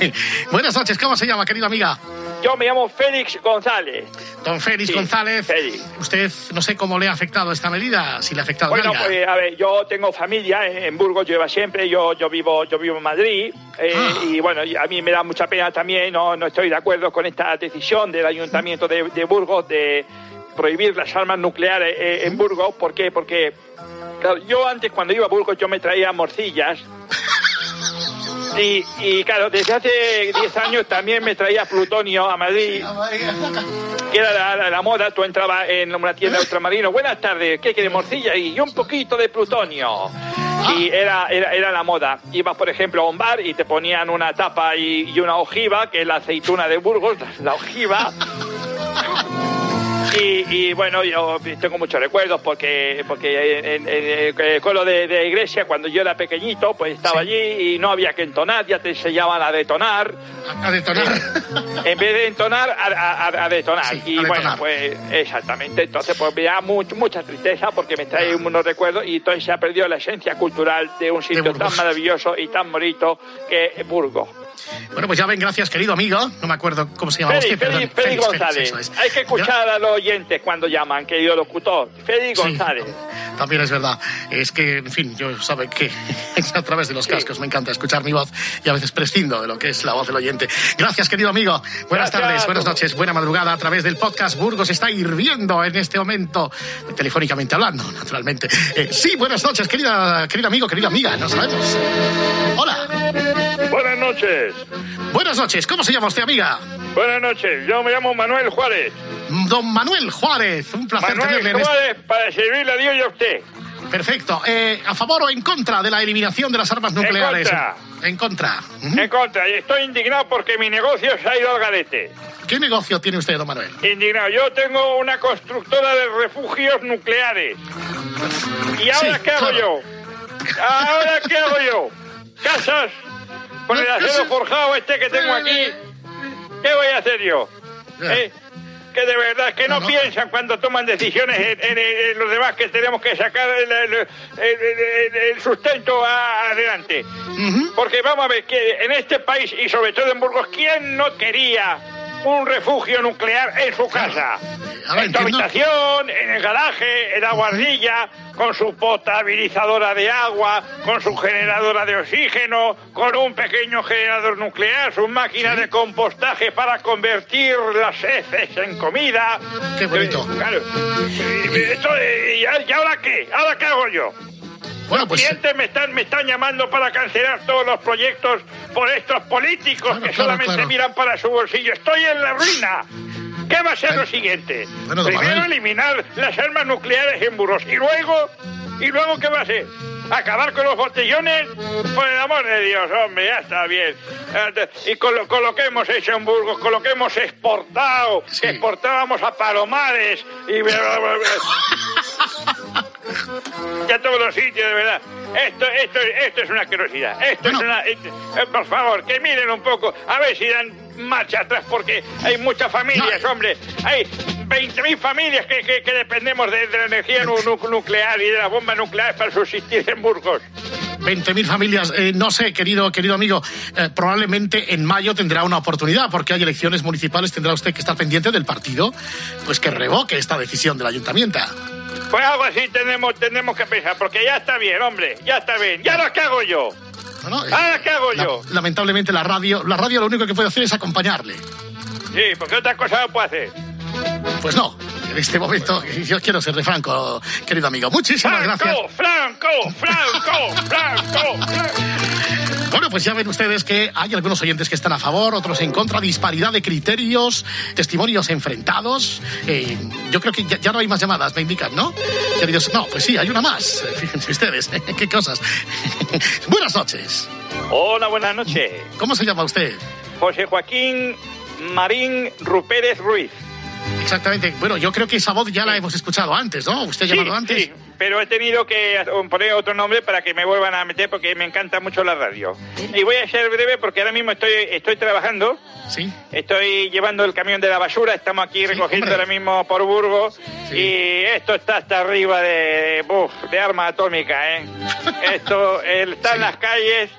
<laughs> buenas noches, ¿cómo se llama, querida amiga? Yo me llamo Félix González. Don Félix Sí, González. Félix. Usted, no sé cómo le ha afectado esta medida, si le ha afectado Bueno, pues a ver, yo tengo familia en, en Burgos, yo iba siempre, yo, yo vivo yo vivo en Madrid eh, Ah. y bueno, a mí me da mucha pena también, no, no estoy de acuerdo con esta decisión del Ayuntamiento de, de Burgos de prohibir las armas nucleares eh, en Burgos. ¿Por qué? Porque claro, yo antes cuando iba a Burgos yo me traía morcillas. Y, y claro, desde hace 10 años también me traía plutonio a Madrid que era la, la- la moda, tú entrabas en una tienda de ultramarino, buenas tardes, ¿qué quiere morcilla? Y un poquito de plutonio. Y era, era, era la moda. Ibas, por ejemplo, a un bar y te ponían una tapa y, y una ojiva, que es la aceituna de Burgos, la ojiva. <laughs> Y, y, bueno, yo tengo muchos recuerdos porque porque en, en- en el colo de, de iglesia, cuando yo era pequeñito, pues estaba allí y no había que entonar, ya te enseñaban a detonar. A detonar. <laughs> En vez de entonar, a, a- a- a detonar. y bueno, detonar. pues exactamente. Entonces, pues me da much- mucha tristeza porque me trae unos recuerdos y entonces se ha perdido la esencia cultural de un sitio tan maravilloso y tan bonito que es Burgos. Bueno, pues ya ven, gracias, querido amigo. No me acuerdo cómo se llama Félix, usted, perdón. Félix, González. es. Hay que escuchar a los oyentes cuando llaman, querido locutor. Félix Sí. González. También es verdad. Es que, en fin, yo sabe que a través de los cascos me encanta escuchar mi voz y a veces prescindo de lo que es la voz del oyente. Gracias, querido amigo. Buenas Gracias. tardes, buenas noches, buena madrugada a través del podcast Burgos está hirviendo en este momento, telefónicamente hablando, naturalmente. Eh, sí, buenas noches, querida, querido amigo, querida amiga, no sabemos. Hola. Buenas noches. Buenas noches, ¿cómo se llama usted, amiga? Buenas noches, yo me llamo Manuel Juárez. Don Manuel Juárez, un placer Manuel tenerle en este... Juárez para servirle a Dios y a usted. Perfecto. Eh, ¿A favor o en contra de la eliminación de las armas nucleares? contra. En contra. En contra, y estoy indignado porque mi negocio se ha ido al garete. ¿Qué negocio tiene usted, don Manuel? Indignado. Yo tengo una constructora de refugios nucleares. ¿Y ahora Sí, qué hago claro. yo? ¿Ahora qué hago yo? ¿Casas? ¿Con el acero forjado este que tengo aquí? ¿Qué voy a hacer yo? ¿Eh? Que de verdad, que no, piensan cuando toman decisiones en, en- en los demás que tenemos que sacar el, el- el- el- el sustento a- adelante. Porque vamos a ver, que en este país y sobre todo en Burgos, ¿quién no quería un refugio nuclear en su casa? Ver, en tu entiendo. habitación, en el garaje, en la guardilla, con su potabilizadora de agua, con su generadora de oxígeno, con un pequeño generador nuclear, su máquina de compostaje para convertir las heces en comida. Qué bonito. Eh, Claro. Y, esto, eh, ¿y a- y ahora qué? ¿Ahora qué hago yo? Bueno, los pues- clientes me están, me están llamando para cancelar todos los proyectos por estos políticos que claro, solamente claro. miran para su bolsillo. Estoy en la ruina. ¿Qué va a ser lo siguiente? Bueno, Primero eliminar las armas nucleares en Burgos y luego, ¿y luego qué va a ser? ¿Acabar con los botellones? Por el amor de Dios, hombre, ya está bien. Y con lo, con lo que hemos hecho en Burgos, con lo que hemos exportado, que exportábamos a Palomares y... <laughs> ya todos los sitios, de verdad. Esto, esto, esto es una curiosidad. Esto es una... eh, por favor, que miren un poco, a ver si dan marcha atrás, porque hay muchas familias, hombre. Hay 20.000 familias que, que- que dependemos de, de la energía nu- nu- nuclear y de la bomba nuclear para subsistir en Burgos. 20.000 familias. Eh, no sé, querido, querido amigo, eh, probablemente en mayo tendrá una oportunidad, porque hay elecciones municipales, tendrá usted que estar pendiente del partido, pues que revoque esta decisión del ayuntamiento. Pues algo así tenemos, tenemos que pensar, porque ya está bien, hombre, ya está bien. ¿Y ahora qué hago yo? ¿no? Ah, ¿qué hago La- yo? lamentablemente la radio, la radio lo único que puede hacer es acompañarle. Sí, porque otra cosa no puedo hacer. Pues no, en este momento <laughs> yo quiero serle franco, querido amigo. Muchísimas gracias. Franco, Franco, Franco, Franco. Bueno, pues ya ven ustedes que hay algunos oyentes que están a favor, otros en contra, disparidad de criterios, testimonios enfrentados. Eh, yo creo que ya, ya no hay más llamadas, me indican, ¿no? Queridos, no, pues sí, hay una más. <laughs> Fíjense ustedes, <laughs> qué cosas. Buenas noches. Hola, buenas noches. ¿Cómo se llama usted? José Joaquín Marín Rupérez Ruiz. Exactamente. Bueno, yo creo que esa voz ya la hemos escuchado antes, ¿no? ¿Usted ha Sí, llamado antes? sí, pero he tenido que poner otro nombre para que me vuelvan a meter porque me encanta mucho la radio. Y voy a ser breve porque ahora mismo estoy, estoy trabajando. Sí. Estoy llevando el camión de la basura, estamos aquí recogiendo hombre. ahora mismo por Burgos y esto está hasta arriba de, buf, de arma atómica, ¿eh? <laughs> Esto está en las calles.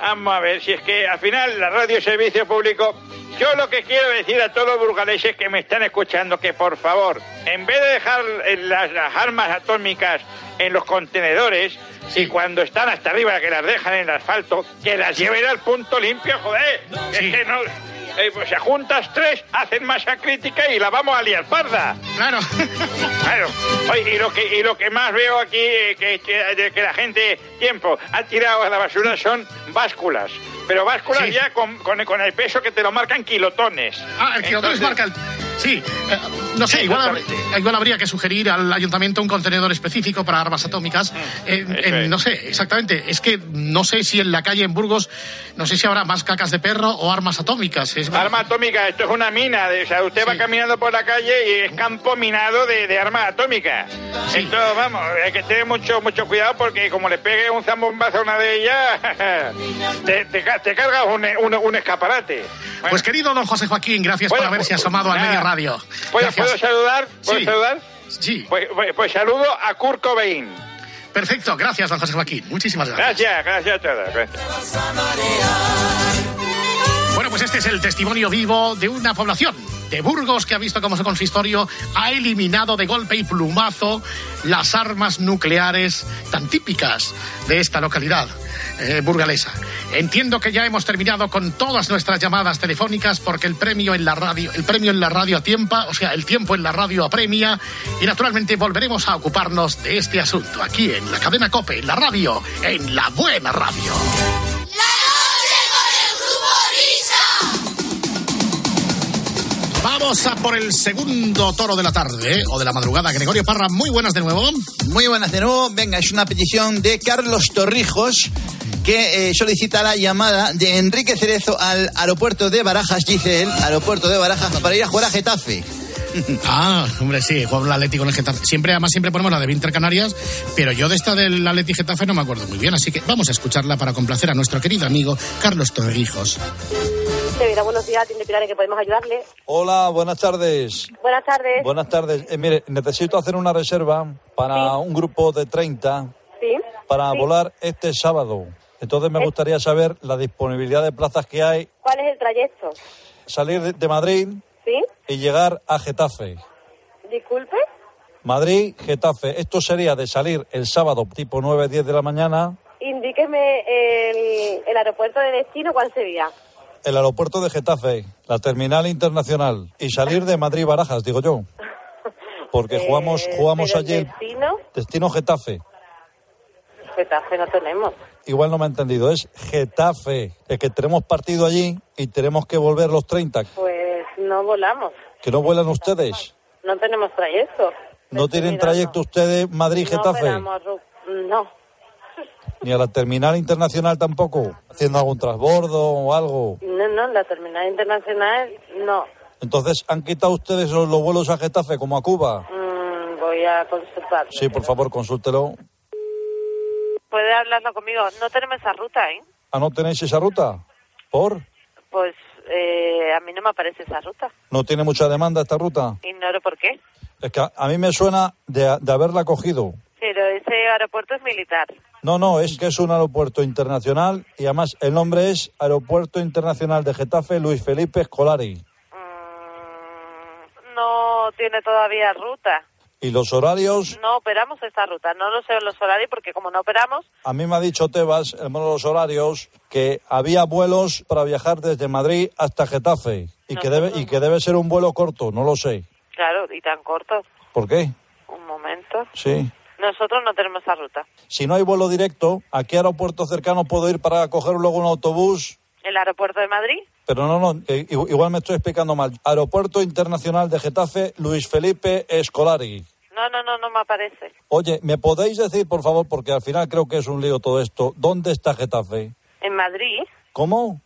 Vamos a ver, si es que al final la radio es servicio público. Yo lo que quiero decir a todos los burgaleses que me están escuchando, que por favor, en vez de dejar eh, las, las armas atómicas en los contenedores, y cuando están hasta arriba que las dejan en el asfalto, que las lleven al punto limpio, joder. Es que no... eh, pues si juntas tres, hacen masa crítica y la vamos a liar parda. Claro. <laughs> Claro. Oye, y lo que, y lo que más veo aquí, eh, que, que, que la gente, tiempo, ha tirado a la basura son básculas. Pero básculas Sí. ya con, con, con el peso que te lo marcan kilotones. Ah, el kilotón Entonces- marca el... Sí, eh, no sé, igual, habr- igual habría que sugerir al ayuntamiento un contenedor específico para armas atómicas. Eh, en- es. no sé, exactamente. Es que no sé si en la calle en Burgos, no sé si habrá más cacas de perro o armas atómicas. Es- Arma atómica, esto es una mina. De, o sea, usted va caminando por la calle y es campo minado de, de armas atómicas. Esto, vamos, hay que tener mucho mucho cuidado porque como le pegue un zambombazo a una de ellas, <laughs> te, te ca- te cargas un, un, un escaparate. Bueno, Pues querido don José Joaquín, gracias por haberse pues, asomado al medio radio. ¿puedo, Gracias. ¿puedo saludar? ¿Puedo Sí. saludar? Sí. Pues, pues- pues saludo a Kurt Cobain. Perfecto, gracias don José Joaquín. Muchísimas gracias. Gracias, gracias a todos. gracias. Bueno, pues este es el testimonio vivo de una población de Burgos que ha visto cómo su consistorio ha eliminado de golpe y plumazo las armas nucleares tan típicas de esta localidad eh, burgalesa. Entiendo que ya hemos terminado con todas nuestras llamadas telefónicas porque el premio en la radio, el premio en la radio a tiempo, o sea, el tiempo en la radio apremia y naturalmente volveremos a ocuparnos de este asunto aquí en la cadena Cope, en la radio, en la buena radio. Vamos a por el segundo toro de la tarde, ¿eh? o de la madrugada. Gregorio Parra, muy buenas de nuevo. Muy buenas de nuevo. Venga, es una petición de Carlos Torrijos que eh, solicita la llamada de Enrique Cerezo al aeropuerto de Barajas, dice él, aeropuerto de Barajas, para ir a jugar a Getafe. <laughs> Ah, hombre, sí, juega el Atlético con el Getafe. Siempre, además, siempre ponemos la de Inter Canarias, pero yo de esta del Atleti Getafe no me acuerdo muy bien, así que vamos a escucharla para complacer a nuestro querido amigo Carlos Torrijos. Buenos días, tiene Pilar, ¿en que podemos ayudarle? Hola, buenas tardes. Buenas tardes. Buenas tardes. Eh, mire, necesito hacer una reserva para un grupo de 30 Sí. para Sí. volar este sábado. Entonces me gustaría saber la disponibilidad de plazas que hay, ¿Cuál es el trayecto? salir de, de Madrid ¿Sí? y llegar a Getafe. Disculpe. Madrid, Getafe. Esto sería de salir el sábado tipo 9, 10 de la mañana, Indíqueme el, el aeropuerto de destino, ¿cuál sería? El aeropuerto de Getafe, la terminal internacional y salir de Madrid Barajas, digo yo. Porque jugamos, Eh, jugamos el allí el destino, destino Getafe. Getafe no tenemos. Igual no me ha entendido, es Getafe. Es que tenemos partido allí y tenemos que volver los 30. Pues no volamos, Que no vuelan ustedes. no tenemos trayecto. ¿No tienen trayecto ustedes Madrid-Getafe? no, Ni a la terminal internacional tampoco. Haciendo algún transbordo o algo. no, no, la terminal internacional no. Entonces, ¿han quitado ustedes los, los vuelos a Getafe como a Cuba? Mm, voy a consultar. Sí, por favor, consúltelo. Puede hablarlo conmigo. No tenemos esa ruta, ¿eh? ¿Ah, no tenéis esa ruta? ¿Por? Pues eh, a mí no me aparece esa ruta. ¿No tiene mucha demanda esta ruta? Ignoro por qué. Es que a, a mí me suena de, de haberla cogido. Pero ese aeropuerto es militar. No, no, es que es un aeropuerto internacional y además el nombre es Aeropuerto Internacional de Getafe Luis Felipe Escolari. No tiene todavía ruta. ¿Y los horarios? No operamos esta ruta, no lo sé los horarios porque como no operamos, A mí me ha dicho Tebas, el mono de los horarios, que había vuelos para viajar desde Madrid hasta Getafe y que debe y que debe ser un vuelo corto, no lo sé. claro, y tan corto. ¿Por qué? Un momento. Sí. Nosotros no tenemos esa ruta. Si no hay vuelo directo, ¿a qué aeropuerto cercano puedo ir para coger luego un autobús? ¿El aeropuerto de Madrid? Pero no, no, igual me estoy explicando mal. Aeropuerto Internacional de Getafe, Luis Felipe Escolari. No, no, no, no me aparece. Oye, ¿me podéis decir, por favor, porque al final creo que es un lío todo esto, ¿dónde está Getafe? ¿En Madrid? ¿Cómo?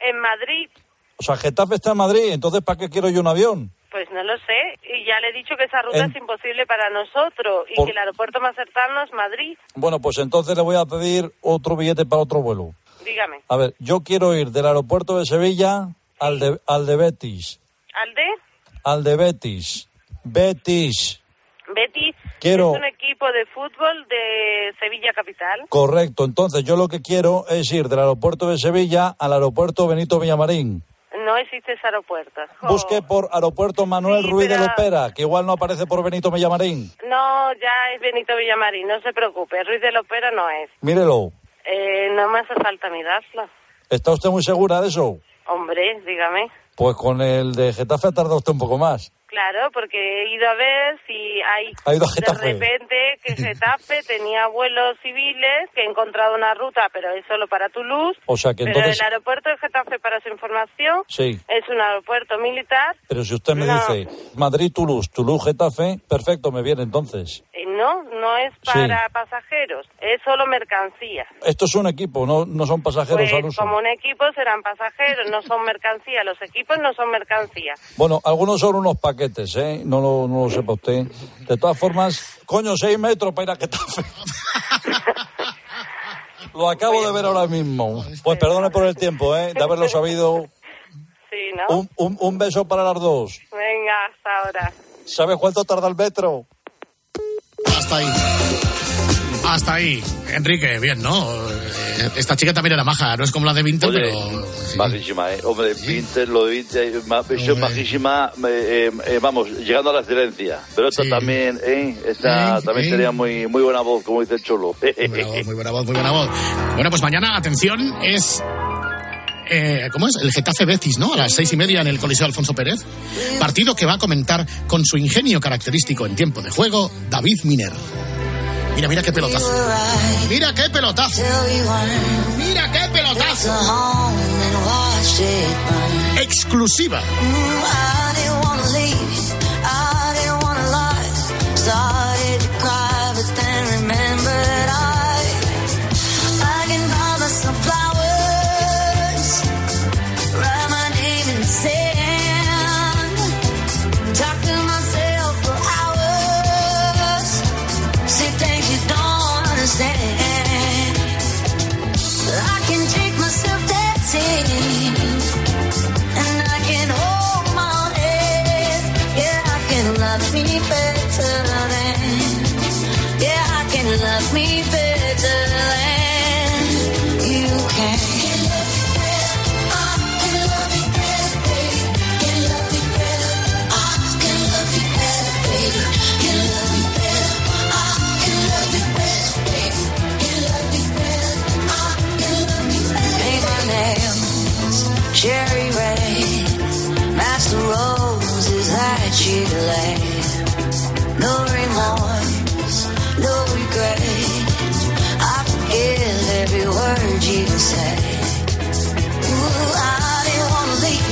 En Madrid, O sea, Getafe está en Madrid, entonces ¿para qué quiero yo un avión? Pues no lo sé. Y ya le he dicho que esa ruta En- es imposible para nosotros y Por- que el aeropuerto más cercano es Madrid. Bueno, pues entonces le voy a pedir otro billete para otro vuelo. Dígame. A ver, yo quiero ir del aeropuerto de Sevilla al de, al de Betis. ¿Alde? Al de Betis. Betis. Quiero- es un equipo de fútbol de Sevilla Capital. Correcto. Entonces yo lo que quiero es ir del aeropuerto de Sevilla al aeropuerto Benito Villamarín. No existe ese aeropuerto. Busque por aeropuerto Manuel Sí, Ruiz de pero- Lopera, que igual no aparece por Benito Villamarín. No, ya es Benito Villamarín, no se preocupe. Ruiz de Lopera no es. Mírelo. Eh, no me hace falta mirarlo. ¿Está usted muy segura de eso? Hombre, dígame. Pues con el de Getafe ha tardado usted un poco más. Claro, porque he ido a ver si hay Ha ido a de repente que Getafe tenía vuelos civiles, que he encontrado una ruta, pero es solo para Toulouse. O sea que pero entonces... el aeropuerto de Getafe, para su información, Sí. es un aeropuerto militar. Pero si usted me No. dice Madrid-Toulouse, Toulouse-Getafe, perfecto, me viene entonces. No, no es Sí. para pasajeros, es solo mercancía. Esto es un equipo, no, no son pasajeros Pues al uso. como un equipo serán pasajeros, no son mercancía. Los equipos no son mercancía. Bueno, algunos son unos paquetes, ¿eh? No lo, no lo sepa usted. De todas formas, coño, seis metros para ir a Getafe. <laughs> lo acabo de ver ahora mismo. Pues perdone por el tiempo, ¿eh? De haberlo sabido. Sí, ¿no? Un, un, un beso para las dos. Venga, hasta ahora. ¿Sabes cuánto tarda el metro? Hasta ahí. Hasta ahí. Enrique, bien, ¿no? Eh, Esta chica también era maja, no es como la de Vinter, Oye, pero... Majísima, ¿eh? Hombre, Vinter, lo de Vinter, ma- eso es majísima, eh, eh, vamos, llegando a la excelencia. Pero esta también, ¿eh? Esta Eh, también eh. sería muy, muy buena voz, como dice el Cholo. Muy buena voz, muy buena voz. Bueno, pues mañana, atención, es... eh, ¿Cómo es? El Getafe Betis, ¿no? A las seis y media en el Coliseo Alfonso Pérez. Partido que va a comentar con su ingenio característico en tiempo de juego, David Miner. Mira, mira qué pelotazo. Mira qué pelotazo. Mira qué pelotazo. Exclusiva.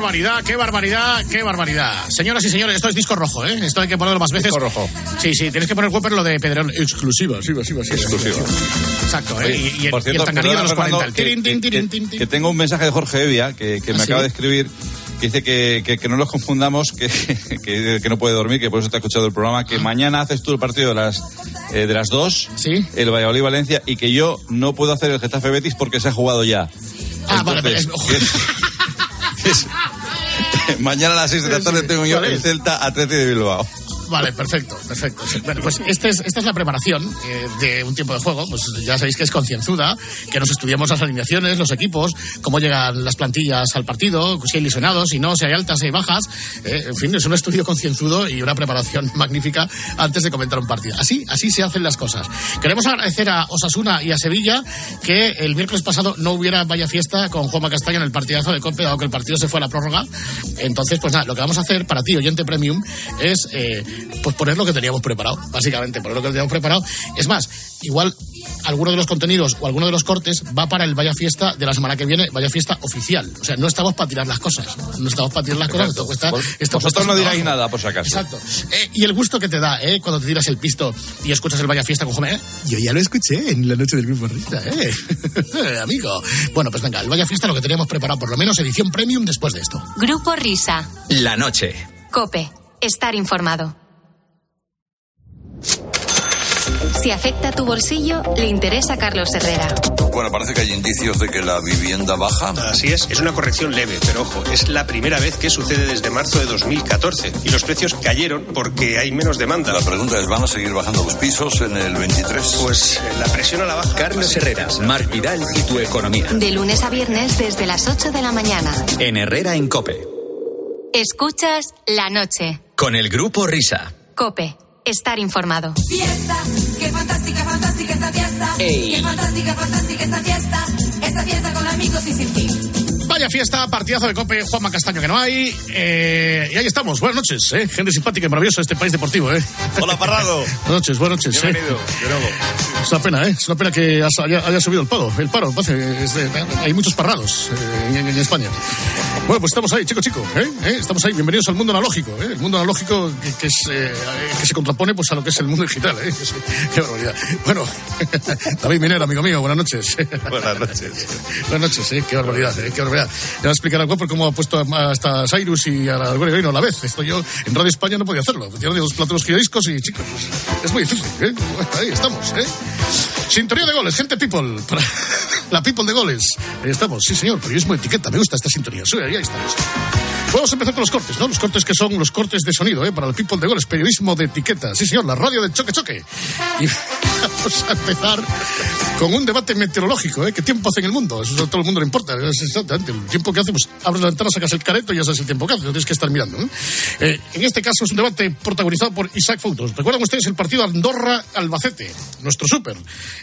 barbaridad, qué barbaridad, qué barbaridad! Señoras y señores, esto es disco rojo, ¿eh? Esto hay que ponerlo más veces. Disco rojo. Sí, sí, tienes que poner Whopper lo de Pedrón. Exclusiva, sí, sí, sí. Exclusiva. Exacto, ¿eh? Oye, Y, y el, por y cierto, el de los perdona, 40. el tirin, que- tin, tirin, que- tengo un mensaje de Jorge Evia que, que me ¿Ah, sí? acaba de escribir que dice que, que- que no los confundamos, que, <laughs> que, que no puede dormir, que por eso te ha escuchado el programa, Ah. que mañana haces tú el partido de las eh, de las dos, el Valladolid-Valencia, y que yo no puedo hacer el Getafe-Betis porque se ha jugado ya. Ah, vale, Entonces, vale. <laughs> que es- mañana a las 6 de la tarde tengo yo ¿Cuál el? Celta Atleti de Bilbao. Vale, perfecto, perfecto. Pues este es- esta es la preparación eh, de un tiempo de juego. Pues ya sabéis que es concienzuda, que nos estudiamos las alineaciones, los equipos, cómo llegan las plantillas al partido, si hay lesionados, si no, si hay altas, si hay bajas. Eh, en fin, es un estudio concienzudo y una preparación <laughs> magnífica antes de comentar un partido. Así, así se hacen las cosas. Queremos agradecer a Osasuna y a Sevilla que el miércoles pasado no hubiera vaya fiesta con Juanma Castaño en el partidazo de Cope, dado que el partido se fue a la prórroga. Entonces, pues nada, lo que vamos a hacer para ti, oyente premium, es eh, pues poner lo que teníamos preparado, básicamente, poner lo que teníamos preparado. Es más, igual alguno de los contenidos o alguno de los cortes va para el Vaya Fiesta de la semana que viene, Vaya Fiesta oficial. O sea, no estamos para tirar las cosas, no estamos para tirar las cosas, esto cuesta... Esto Vosotros cuesta no diráis nada, por si acaso. Exacto. Eh, y el gusto que te da, ¿eh? Cuando te tiras el pisto y escuchas el Vaya Fiesta con Jome, ¿eh? Yo ya lo escuché en la noche del Grupo Rita, ¿eh? <laughs> Amigo. Bueno, pues venga, el Vaya Fiesta lo que teníamos preparado, por lo menos edición premium después de esto. Grupo Risa. La noche. Cope. Estar informado. Si afecta tu bolsillo, le interesa a Carlos Herrera. Bueno, parece que hay indicios de que la vivienda baja. Así es, es una corrección leve, pero ojo, es la primera vez que sucede desde marzo de 2014 y los precios cayeron porque hay menos demanda. La pregunta es, ¿van a seguir bajando los pisos en el 23? Pues eh, la presión a la baja. Carlos Herrera, Marc Vidal y tu economía. De lunes a viernes desde las 8 de la mañana. En Herrera en Cope. Escuchas la noche. Con el grupo Risa. Cope. Estar informado. Fiesta, fantástica, fantástica esta fiesta. Ey. Qué fantástica, fantástica esta fiesta. Esta fiesta con amigos y sin ti. Vaya fiesta, partidazo de Cope, Juanma Castaño que no hay. Eh, y ahí estamos, buenas noches, ¿eh? Gente simpática y maravillosa de este país deportivo, ¿eh? Hola, Parrado. <laughs> buenas noches, buenas noches. ¿eh? Bienvenido, de nuevo. Es una pena, ¿eh? Es una pena que haya, haya subido el paro. El paro, de- hay muchos parrados eh, en, en España. Bueno, pues estamos ahí, chico, chico. ¿eh? Estamos ahí, bienvenidos al mundo analógico. ¿eh? El mundo analógico que, que es, que se contrapone pues, a lo que es el mundo digital. ¿eh? <laughs> Qué barbaridad. Bueno, <laughs> David Minero, amigo mío, buenas noches. Buenas noches. Buenas noches, ¿eh? qué barbaridad, qué barbaridad. Ya voy a explicar algo por cómo ha puesto hasta Cyrus y a la Gregorio a la vez. Esto yo en Radio España no podía hacerlo. Tiene dos platos discos y chicos, es muy difícil. ¿eh? Ahí estamos. ¿eh? Sintonía de goles, gente people. Para <laughs> la people de goles. Ahí estamos, sí señor, periodismo de etiqueta. Me gusta esta sintonía. Sí, ahí estamos. Vamos a empezar con los cortes, ¿no? Los cortes que son los cortes de sonido, ¿eh? Para el people de goles, periodismo de etiqueta. Sí señor, la radio del choque choque. Y vamos a empezar con un debate meteorológico, ¿eh? ¿Qué tiempo hace en el mundo? Eso a todo el mundo le importa. Es exactamente el tiempo que hace, pues abres la ventana, sacas el careto y ya sabes el tiempo que hace. No tienes que estar mirando. ¿no? Eh, en este caso es un debate protagonizado por Isaac Foutos. ¿Recuerdan ustedes el partido Andorra-Albacete? Nuestro súper,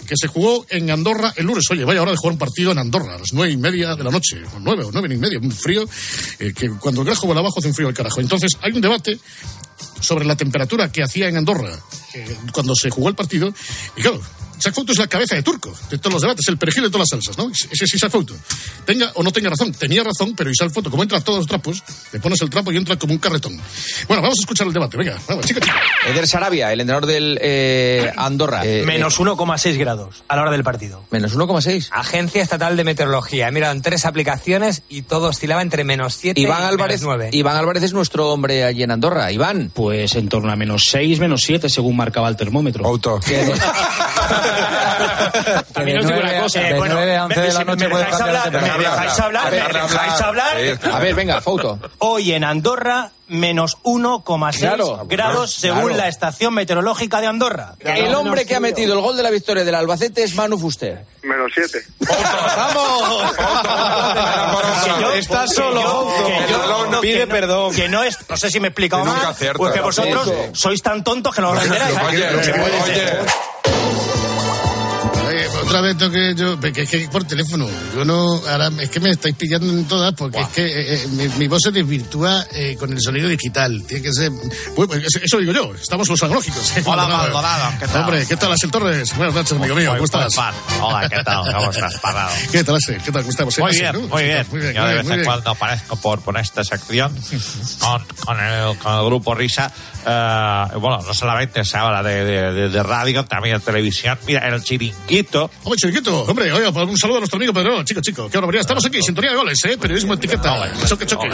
que se jugó en Andorra el lunes. Oye, vaya hora de jugar un partido en Andorra, a las nueve y media de la noche. O nueve o nueve y media, un frío, eh, que cuando el grajo vuela abajo hace un frío al carajo. Entonces, hay un debate sobre la temperatura que hacía en Andorra eh, cuando se jugó el partido. Y claro, Isaac Fouto es la cabeza de turco de todos los debates, el perejil de todas las salsas, ¿no? Ese es Isaac Fouto. Tenga o no tenga razón, tenía razón, pero Isaac Fouto, como entra a todos los trapos, le pones el trapo y entra como un carretón. Bueno, vamos a escuchar el debate, venga, vamos, chica, chica. Eder Sarabia, el entrenador del eh, Andorra. Eh, Menos 1,6 grados a la hora del partido. Menos 1,6. Agencia Estatal de Meteorología. He mirado en tres aplicaciones y todo oscilaba entre menos 7 Iván y Álvarez, menos 9. Iván Álvarez es nuestro hombre allí en Andorra. Iván. Pues en torno a menos 6, menos 7, según marcaba el termómetro. Auto. También os digo una cosa. de bueno, 9 a 11 de la me- noche me puede dejáis cambiar la me dejáis hablar, me dejáis hablar. A ver, venga, Fouto. Hoy en Andorra menos 1,6 Claro. grados según Claro. la estación meteorológica de Andorra. El hombre que ha metido el gol de la victoria del Albacete es Manu Fuster. Menos siete. Estás <laughs> solo, que yo, pide perdón. Que no es, no sé si me he explicado mal, porque vosotros sois tan tontos que no lo enteráis. Otra vez tengo que yo, que es que por teléfono, yo no, ahora es que me estáis pillando en todas porque es que eh, eh, mi, mi voz se desvirtúa eh, con el sonido digital, tiene que ser, bueno, pues, eso, digo yo, estamos los analógicos. Hola, <laughs> Maldonado. ¿qué tal? Hombre, ¿qué tal, Axel Torres? Buenas noches, amigo mío, ¿cómo estás? Hola, ¿qué tal? ¿Cómo <laughs> estás, Parrado? ¿Qué tal, Axel? ¿Qué tal, cómo estamos? Muy bien, ¿no? muy bien. Muy bien, Yo de vez en cuando aparezco por, por esta sección con, con, el, con el grupo Risa. Eh, bueno, no solamente se habla de, de, de- radio, también de televisión. Mira, el chiringuito. Hombre, chiquito, hombre, oiga, pues un saludo a nuestro amigo Pedrero, chico, chico, qué barbaridad. Estamos aquí, sintonía de goles, ¿eh? Periodismo etiqueta, choque, choque.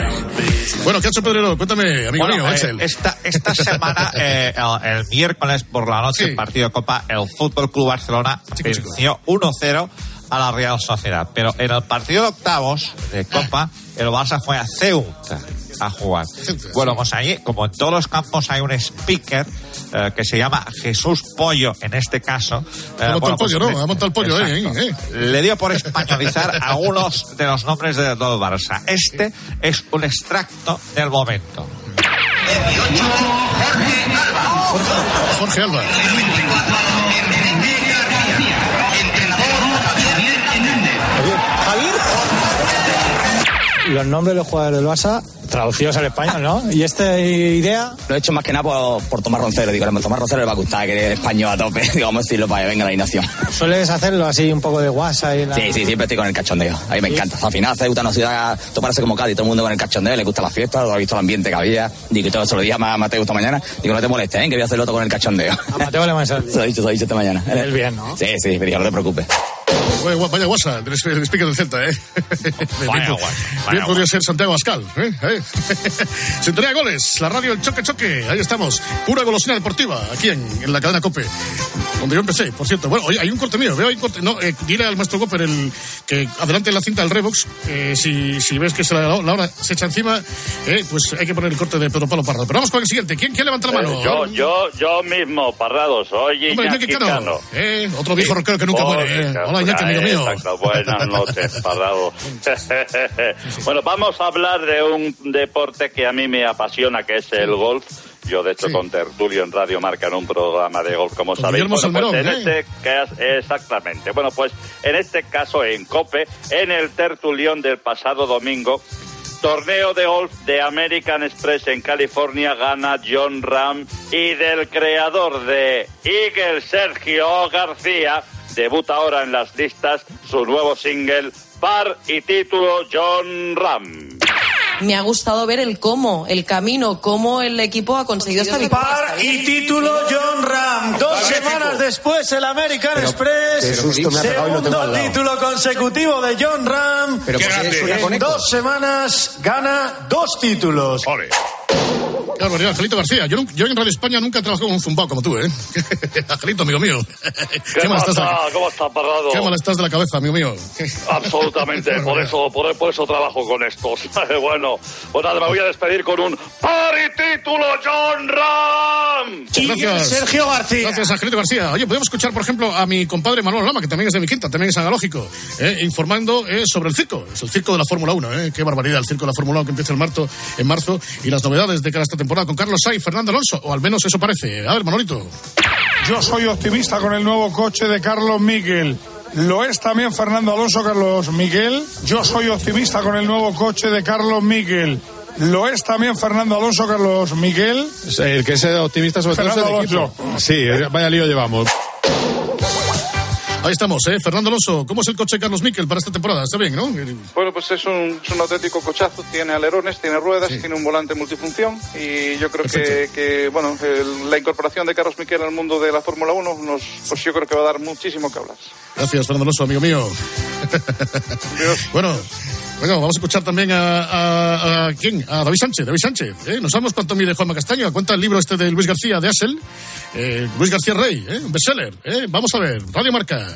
Bueno, ¿qué ha hecho Pedrero? Cuéntame, amigo Bueno, mío, eh, Axel. esta, esta <laughs> semana, eh, el, el miércoles por la noche, el partido de Copa, el Fútbol Club Barcelona venció 1-0 a la Real Sociedad. Pero en el partido de octavos de Copa, el Barça fue a Ceuta a jugar. Bueno, pues allí, como en todos los campos, hay un speaker eh, que se llama Jesús Pollo, en este caso. eh, Ha bueno, el pollo, pues, ¿no? Ha montado el pollo, Exacto. eh, eh. Le dio por españolizar <laughs> algunos de los nombres de todo Barça. Este es un extracto del momento. Jorge Alba. Los nombres de los jugadores del Barça traducidos al español, ¿no? Y esta idea... Lo he hecho más que nada por, por Tomás Roncero. Digo, a Tomás Roncero le va a gustar que es español a tope. <laughs> Digo, vamos a decirlo para que venga la alineación. ¿Sueles hacerlo así un poco de guasa? Y la- Sí, sí, siempre estoy con el cachondeo. A mí me encanta. Al final, Ceuta una ciudad, todo parece como Cádiz, todo el mundo con el cachondeo, le gusta la fiesta, ha visto el ambiente que había. Digo, todo eso lo dije a Mateo esta mañana. Digo, no te molestes, ¿eh? que voy a hacerlo todo con el cachondeo. A Mateo le <laughs> Se lo he dicho, se lo he dicho esta mañana. Él bien, ¿no? Sí, sí, pero no te preocupes. Vaya, gua- vaya guasa, del sp- del speaker del Celta, ¿eh? <laughs> Vaya bien, guasa, bien vaya podría ser Santiago Ascal, ¿eh? ¿Eh? <laughs> Sintonía goles, la radio El Choque Choque, ahí estamos. Pura golosina deportiva, aquí en, en la cadena COPE, donde yo empecé, por cierto. Bueno, oye, hay un corte mío, veo hay un corte. No, eh, dile al maestro Copper el, que adelante la cinta del Revox, eh, si, si ves que se la, la hora se echa encima, eh, pues hay que poner el corte de Pedro Pablo Parra. Pero vamos con el siguiente, ¿quién, quién levanta la mano? Eh, yo, yo, yo mismo, Parrado, soy Hombre, Iñaki Iñaki Cano. Cano. Eh, otro viejo rockero que nunca Oh, muere, eh. Hola, Iñaki, amigo mío. exacto. Buenas noches, Parrado. <laughs> bueno, vamos a hablar de un deporte que a mí me apasiona, que es el golf. Yo, de hecho, con Tertulio en Radio Marca en un programa de golf, como sabéis. Bueno, pues en ¿eh? este caso, exactamente. Bueno, pues en este caso, en COPE, en el Tertulión del pasado domingo, Torneo de golf de American Express en California gana John Ram y del creador de Eagle, Sergio García, debuta ahora en las listas su nuevo single Par y título John Ram. Me ha gustado ver el cómo, el camino, cómo el equipo ha conseguido esta victoria. Par y título John Ram. Dos semanas después el American Pero, Express. susto me ha segundo título consecutivo de John Ram. Pero en eco. dos semanas gana dos títulos. Qué barbaridad, Angelito García. Yo, yo en Radio España nunca he trabajado con un zumbao como tú, ¿eh? <laughs> Angelito, amigo mío. ¿Qué mal estás pasa? ¿Cómo está Parrado? qué mal estás de la cabeza, amigo mío. Absolutamente, <laughs> por eso, por, por eso trabajo con estos. <laughs> bueno, pues nada, me voy a despedir con un Par y título John Ram. Gracias. Sergio García. Gracias, Angelito García. Oye, podemos escuchar, por ejemplo, a mi compadre Manuel Lama, que también es de mi quinta, también es analógico, ¿eh? informando eh, sobre el circo. Es el circo de la Fórmula 1, ¿eh? Qué barbaridad, el circo de la Fórmula 1 que empieza en marzo, en marzo y las novedades de cara a esta temporada con Carlos Sainz y Fernando Alonso, o al menos eso parece. A ver, Manolito. Yo soy optimista con el nuevo coche de Carlos Miguel. Lo es también Fernando Alonso Carlos Miguel. Yo soy optimista con el nuevo coche de Carlos Miguel. Lo es también Fernando Alonso Carlos Miguel. El que es optimista sobre todo es Fernando el equipo. Sí, vaya lío llevamos. Ahí estamos, ¿eh? Fernando Alonso, ¿cómo es el coche Carlos Miquel para esta temporada? ¿Está bien, no? Bueno, pues es un, es un auténtico cochazo, tiene alerones, tiene ruedas, tiene un volante multifunción y yo creo que, que, bueno, el- la incorporación de Carlos Miquel al mundo de la Fórmula 1 nos, pues yo creo que va a dar muchísimo que hablar. Gracias, Fernando Alonso, amigo mío. <laughs> bueno, bueno, vamos a escuchar también a, a- a- quién, a David Sánchez, David Sánchez. ¿eh? No sabemos cuánto mide Juanma Castaño. Cuenta el libro este de Luis García de Asel, eh, Luis García Rey, ¿eh? un bestseller. ¿eh? Vamos a ver, Radio Marca.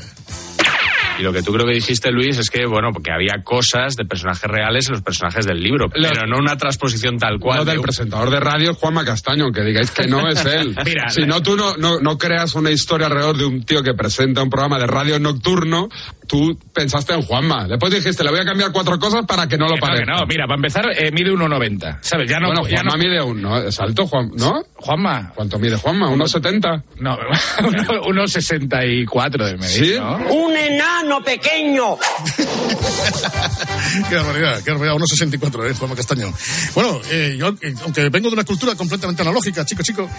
Y lo que tú creo que dijiste, Luis, es que, bueno, porque había cosas de personajes reales en los personajes del libro, pero no una transposición tal cual. De del un- presentador de radio es Juanma Castaño, aunque digáis que no es él. <laughs> Mira, si no, tú no, no, no creas una historia alrededor de un tío que presenta un programa de radio nocturno, tú pensaste en Juanma. Después dijiste, le voy a cambiar cuatro cosas para que no lo Que no, parezca. no, mira, para empezar, eh, mide 1,90. ¿Sabes? Ya no. bueno, ya Juanma no- mide un, ¿no? Es alto, Juan, ¿no? Juanma. ¿Cuánto mide Juanma? ¿1,70? No, <laughs> 1,64 de medir, ¿Sí? ¿no? Un enano pequeño. Qué barbaridad, qué barbaridad. 1,64, ¿eh? Juanma Castaño. Bueno, eh, yo, eh, aunque vengo de una cultura completamente analógica, chico, chico,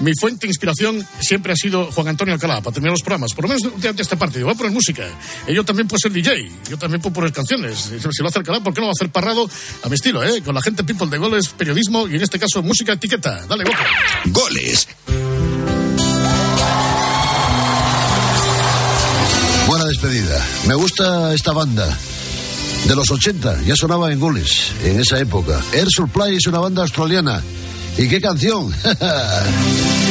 mi fuente de inspiración siempre ha sido Juan Antonio Alcalá, para terminar los programas. Por lo menos de, de esta parte. Yo voy a poner música. Y yo también puedo ser DJ. Yo también puedo poner canciones. Si lo hace Alcalá, ¿por qué no va a hacer parrado a mi estilo, eh? Con la gente people de goles, periodismo y en este caso música etiqueta. Dale, boca. Goles. Me gusta esta banda. De los 80, ya sonaba en goles, en esa época. Air Supply es una banda australiana. ¿Y qué canción? <laughs>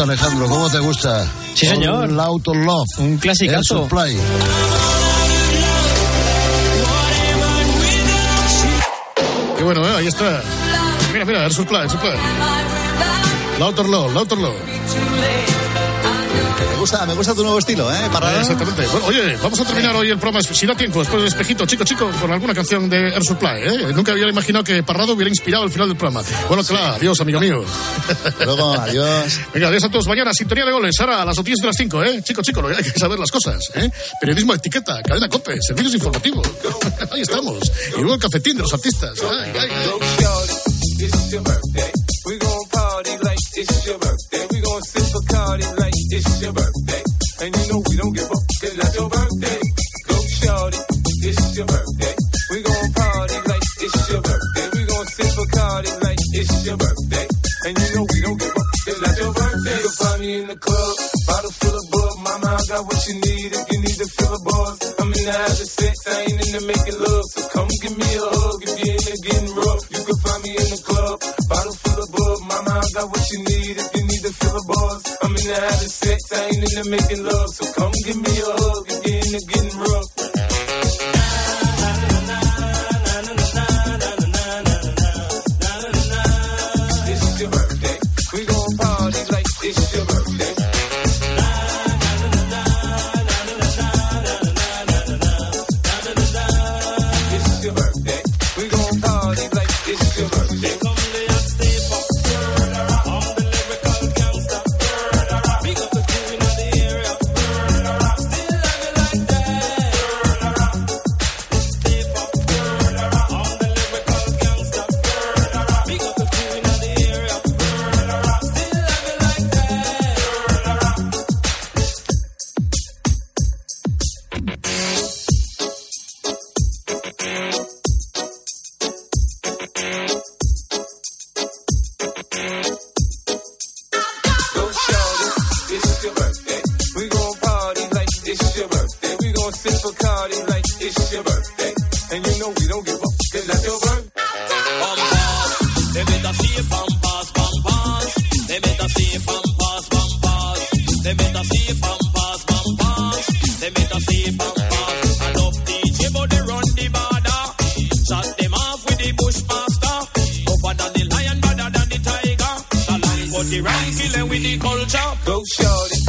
gusta, Alejandro? ¿Cómo te gusta? Sí, señor. Loud of Love. Un clasicazo. Supply. Qué bueno, ¿eh? Ahí está. Mira, mira, Air Supply, Air Supply. Lauterlo, Lauterlo. Me gusta, me gusta tu nuevo estilo, ¿eh? Para... Exactamente. Bueno, oye, vamos a terminar hoy el programa, si da tiempo, después del espejito, chico, chico, con alguna canción de Air Supply, ¿eh? Nunca había imaginado que Parrado hubiera inspirado el final del programa. Bueno, claro, adiós, amigo mío. Luego, adiós. <laughs> Venga, adiós a todos. Mañana, sintonía de goles. Ahora a las noticias de las 5, ¿eh? Chico, chico, hay que saber las cosas, ¿eh? Periodismo de etiqueta, cadena COPE, servicios informativos. <laughs> Ahí estamos. Y luego el cafetín de los artistas. Ay, ay, ay. It's your birthday. And you know we don't give up, cause that's your birthday. Go shorty, it's your birthday. We gon' party like it's your birthday. We gon' sip Bacardi like it's your birthday. And you know we don't give up, cause that's your birthday. You'll find me in the club, bottle full of bug. Mama, I got what you need if you need to fill a buzz. I'm in the having sex, I ain't into making love. The having sex, I ain't into making love. So come give me a hug They better see pampas, pampas. They better see pampas. I love DJ, but they run the border. Shut them off with the bushmaster. Tougher than the lion, better than the tiger. The lion got the rank, killing with the culture. Go shorty,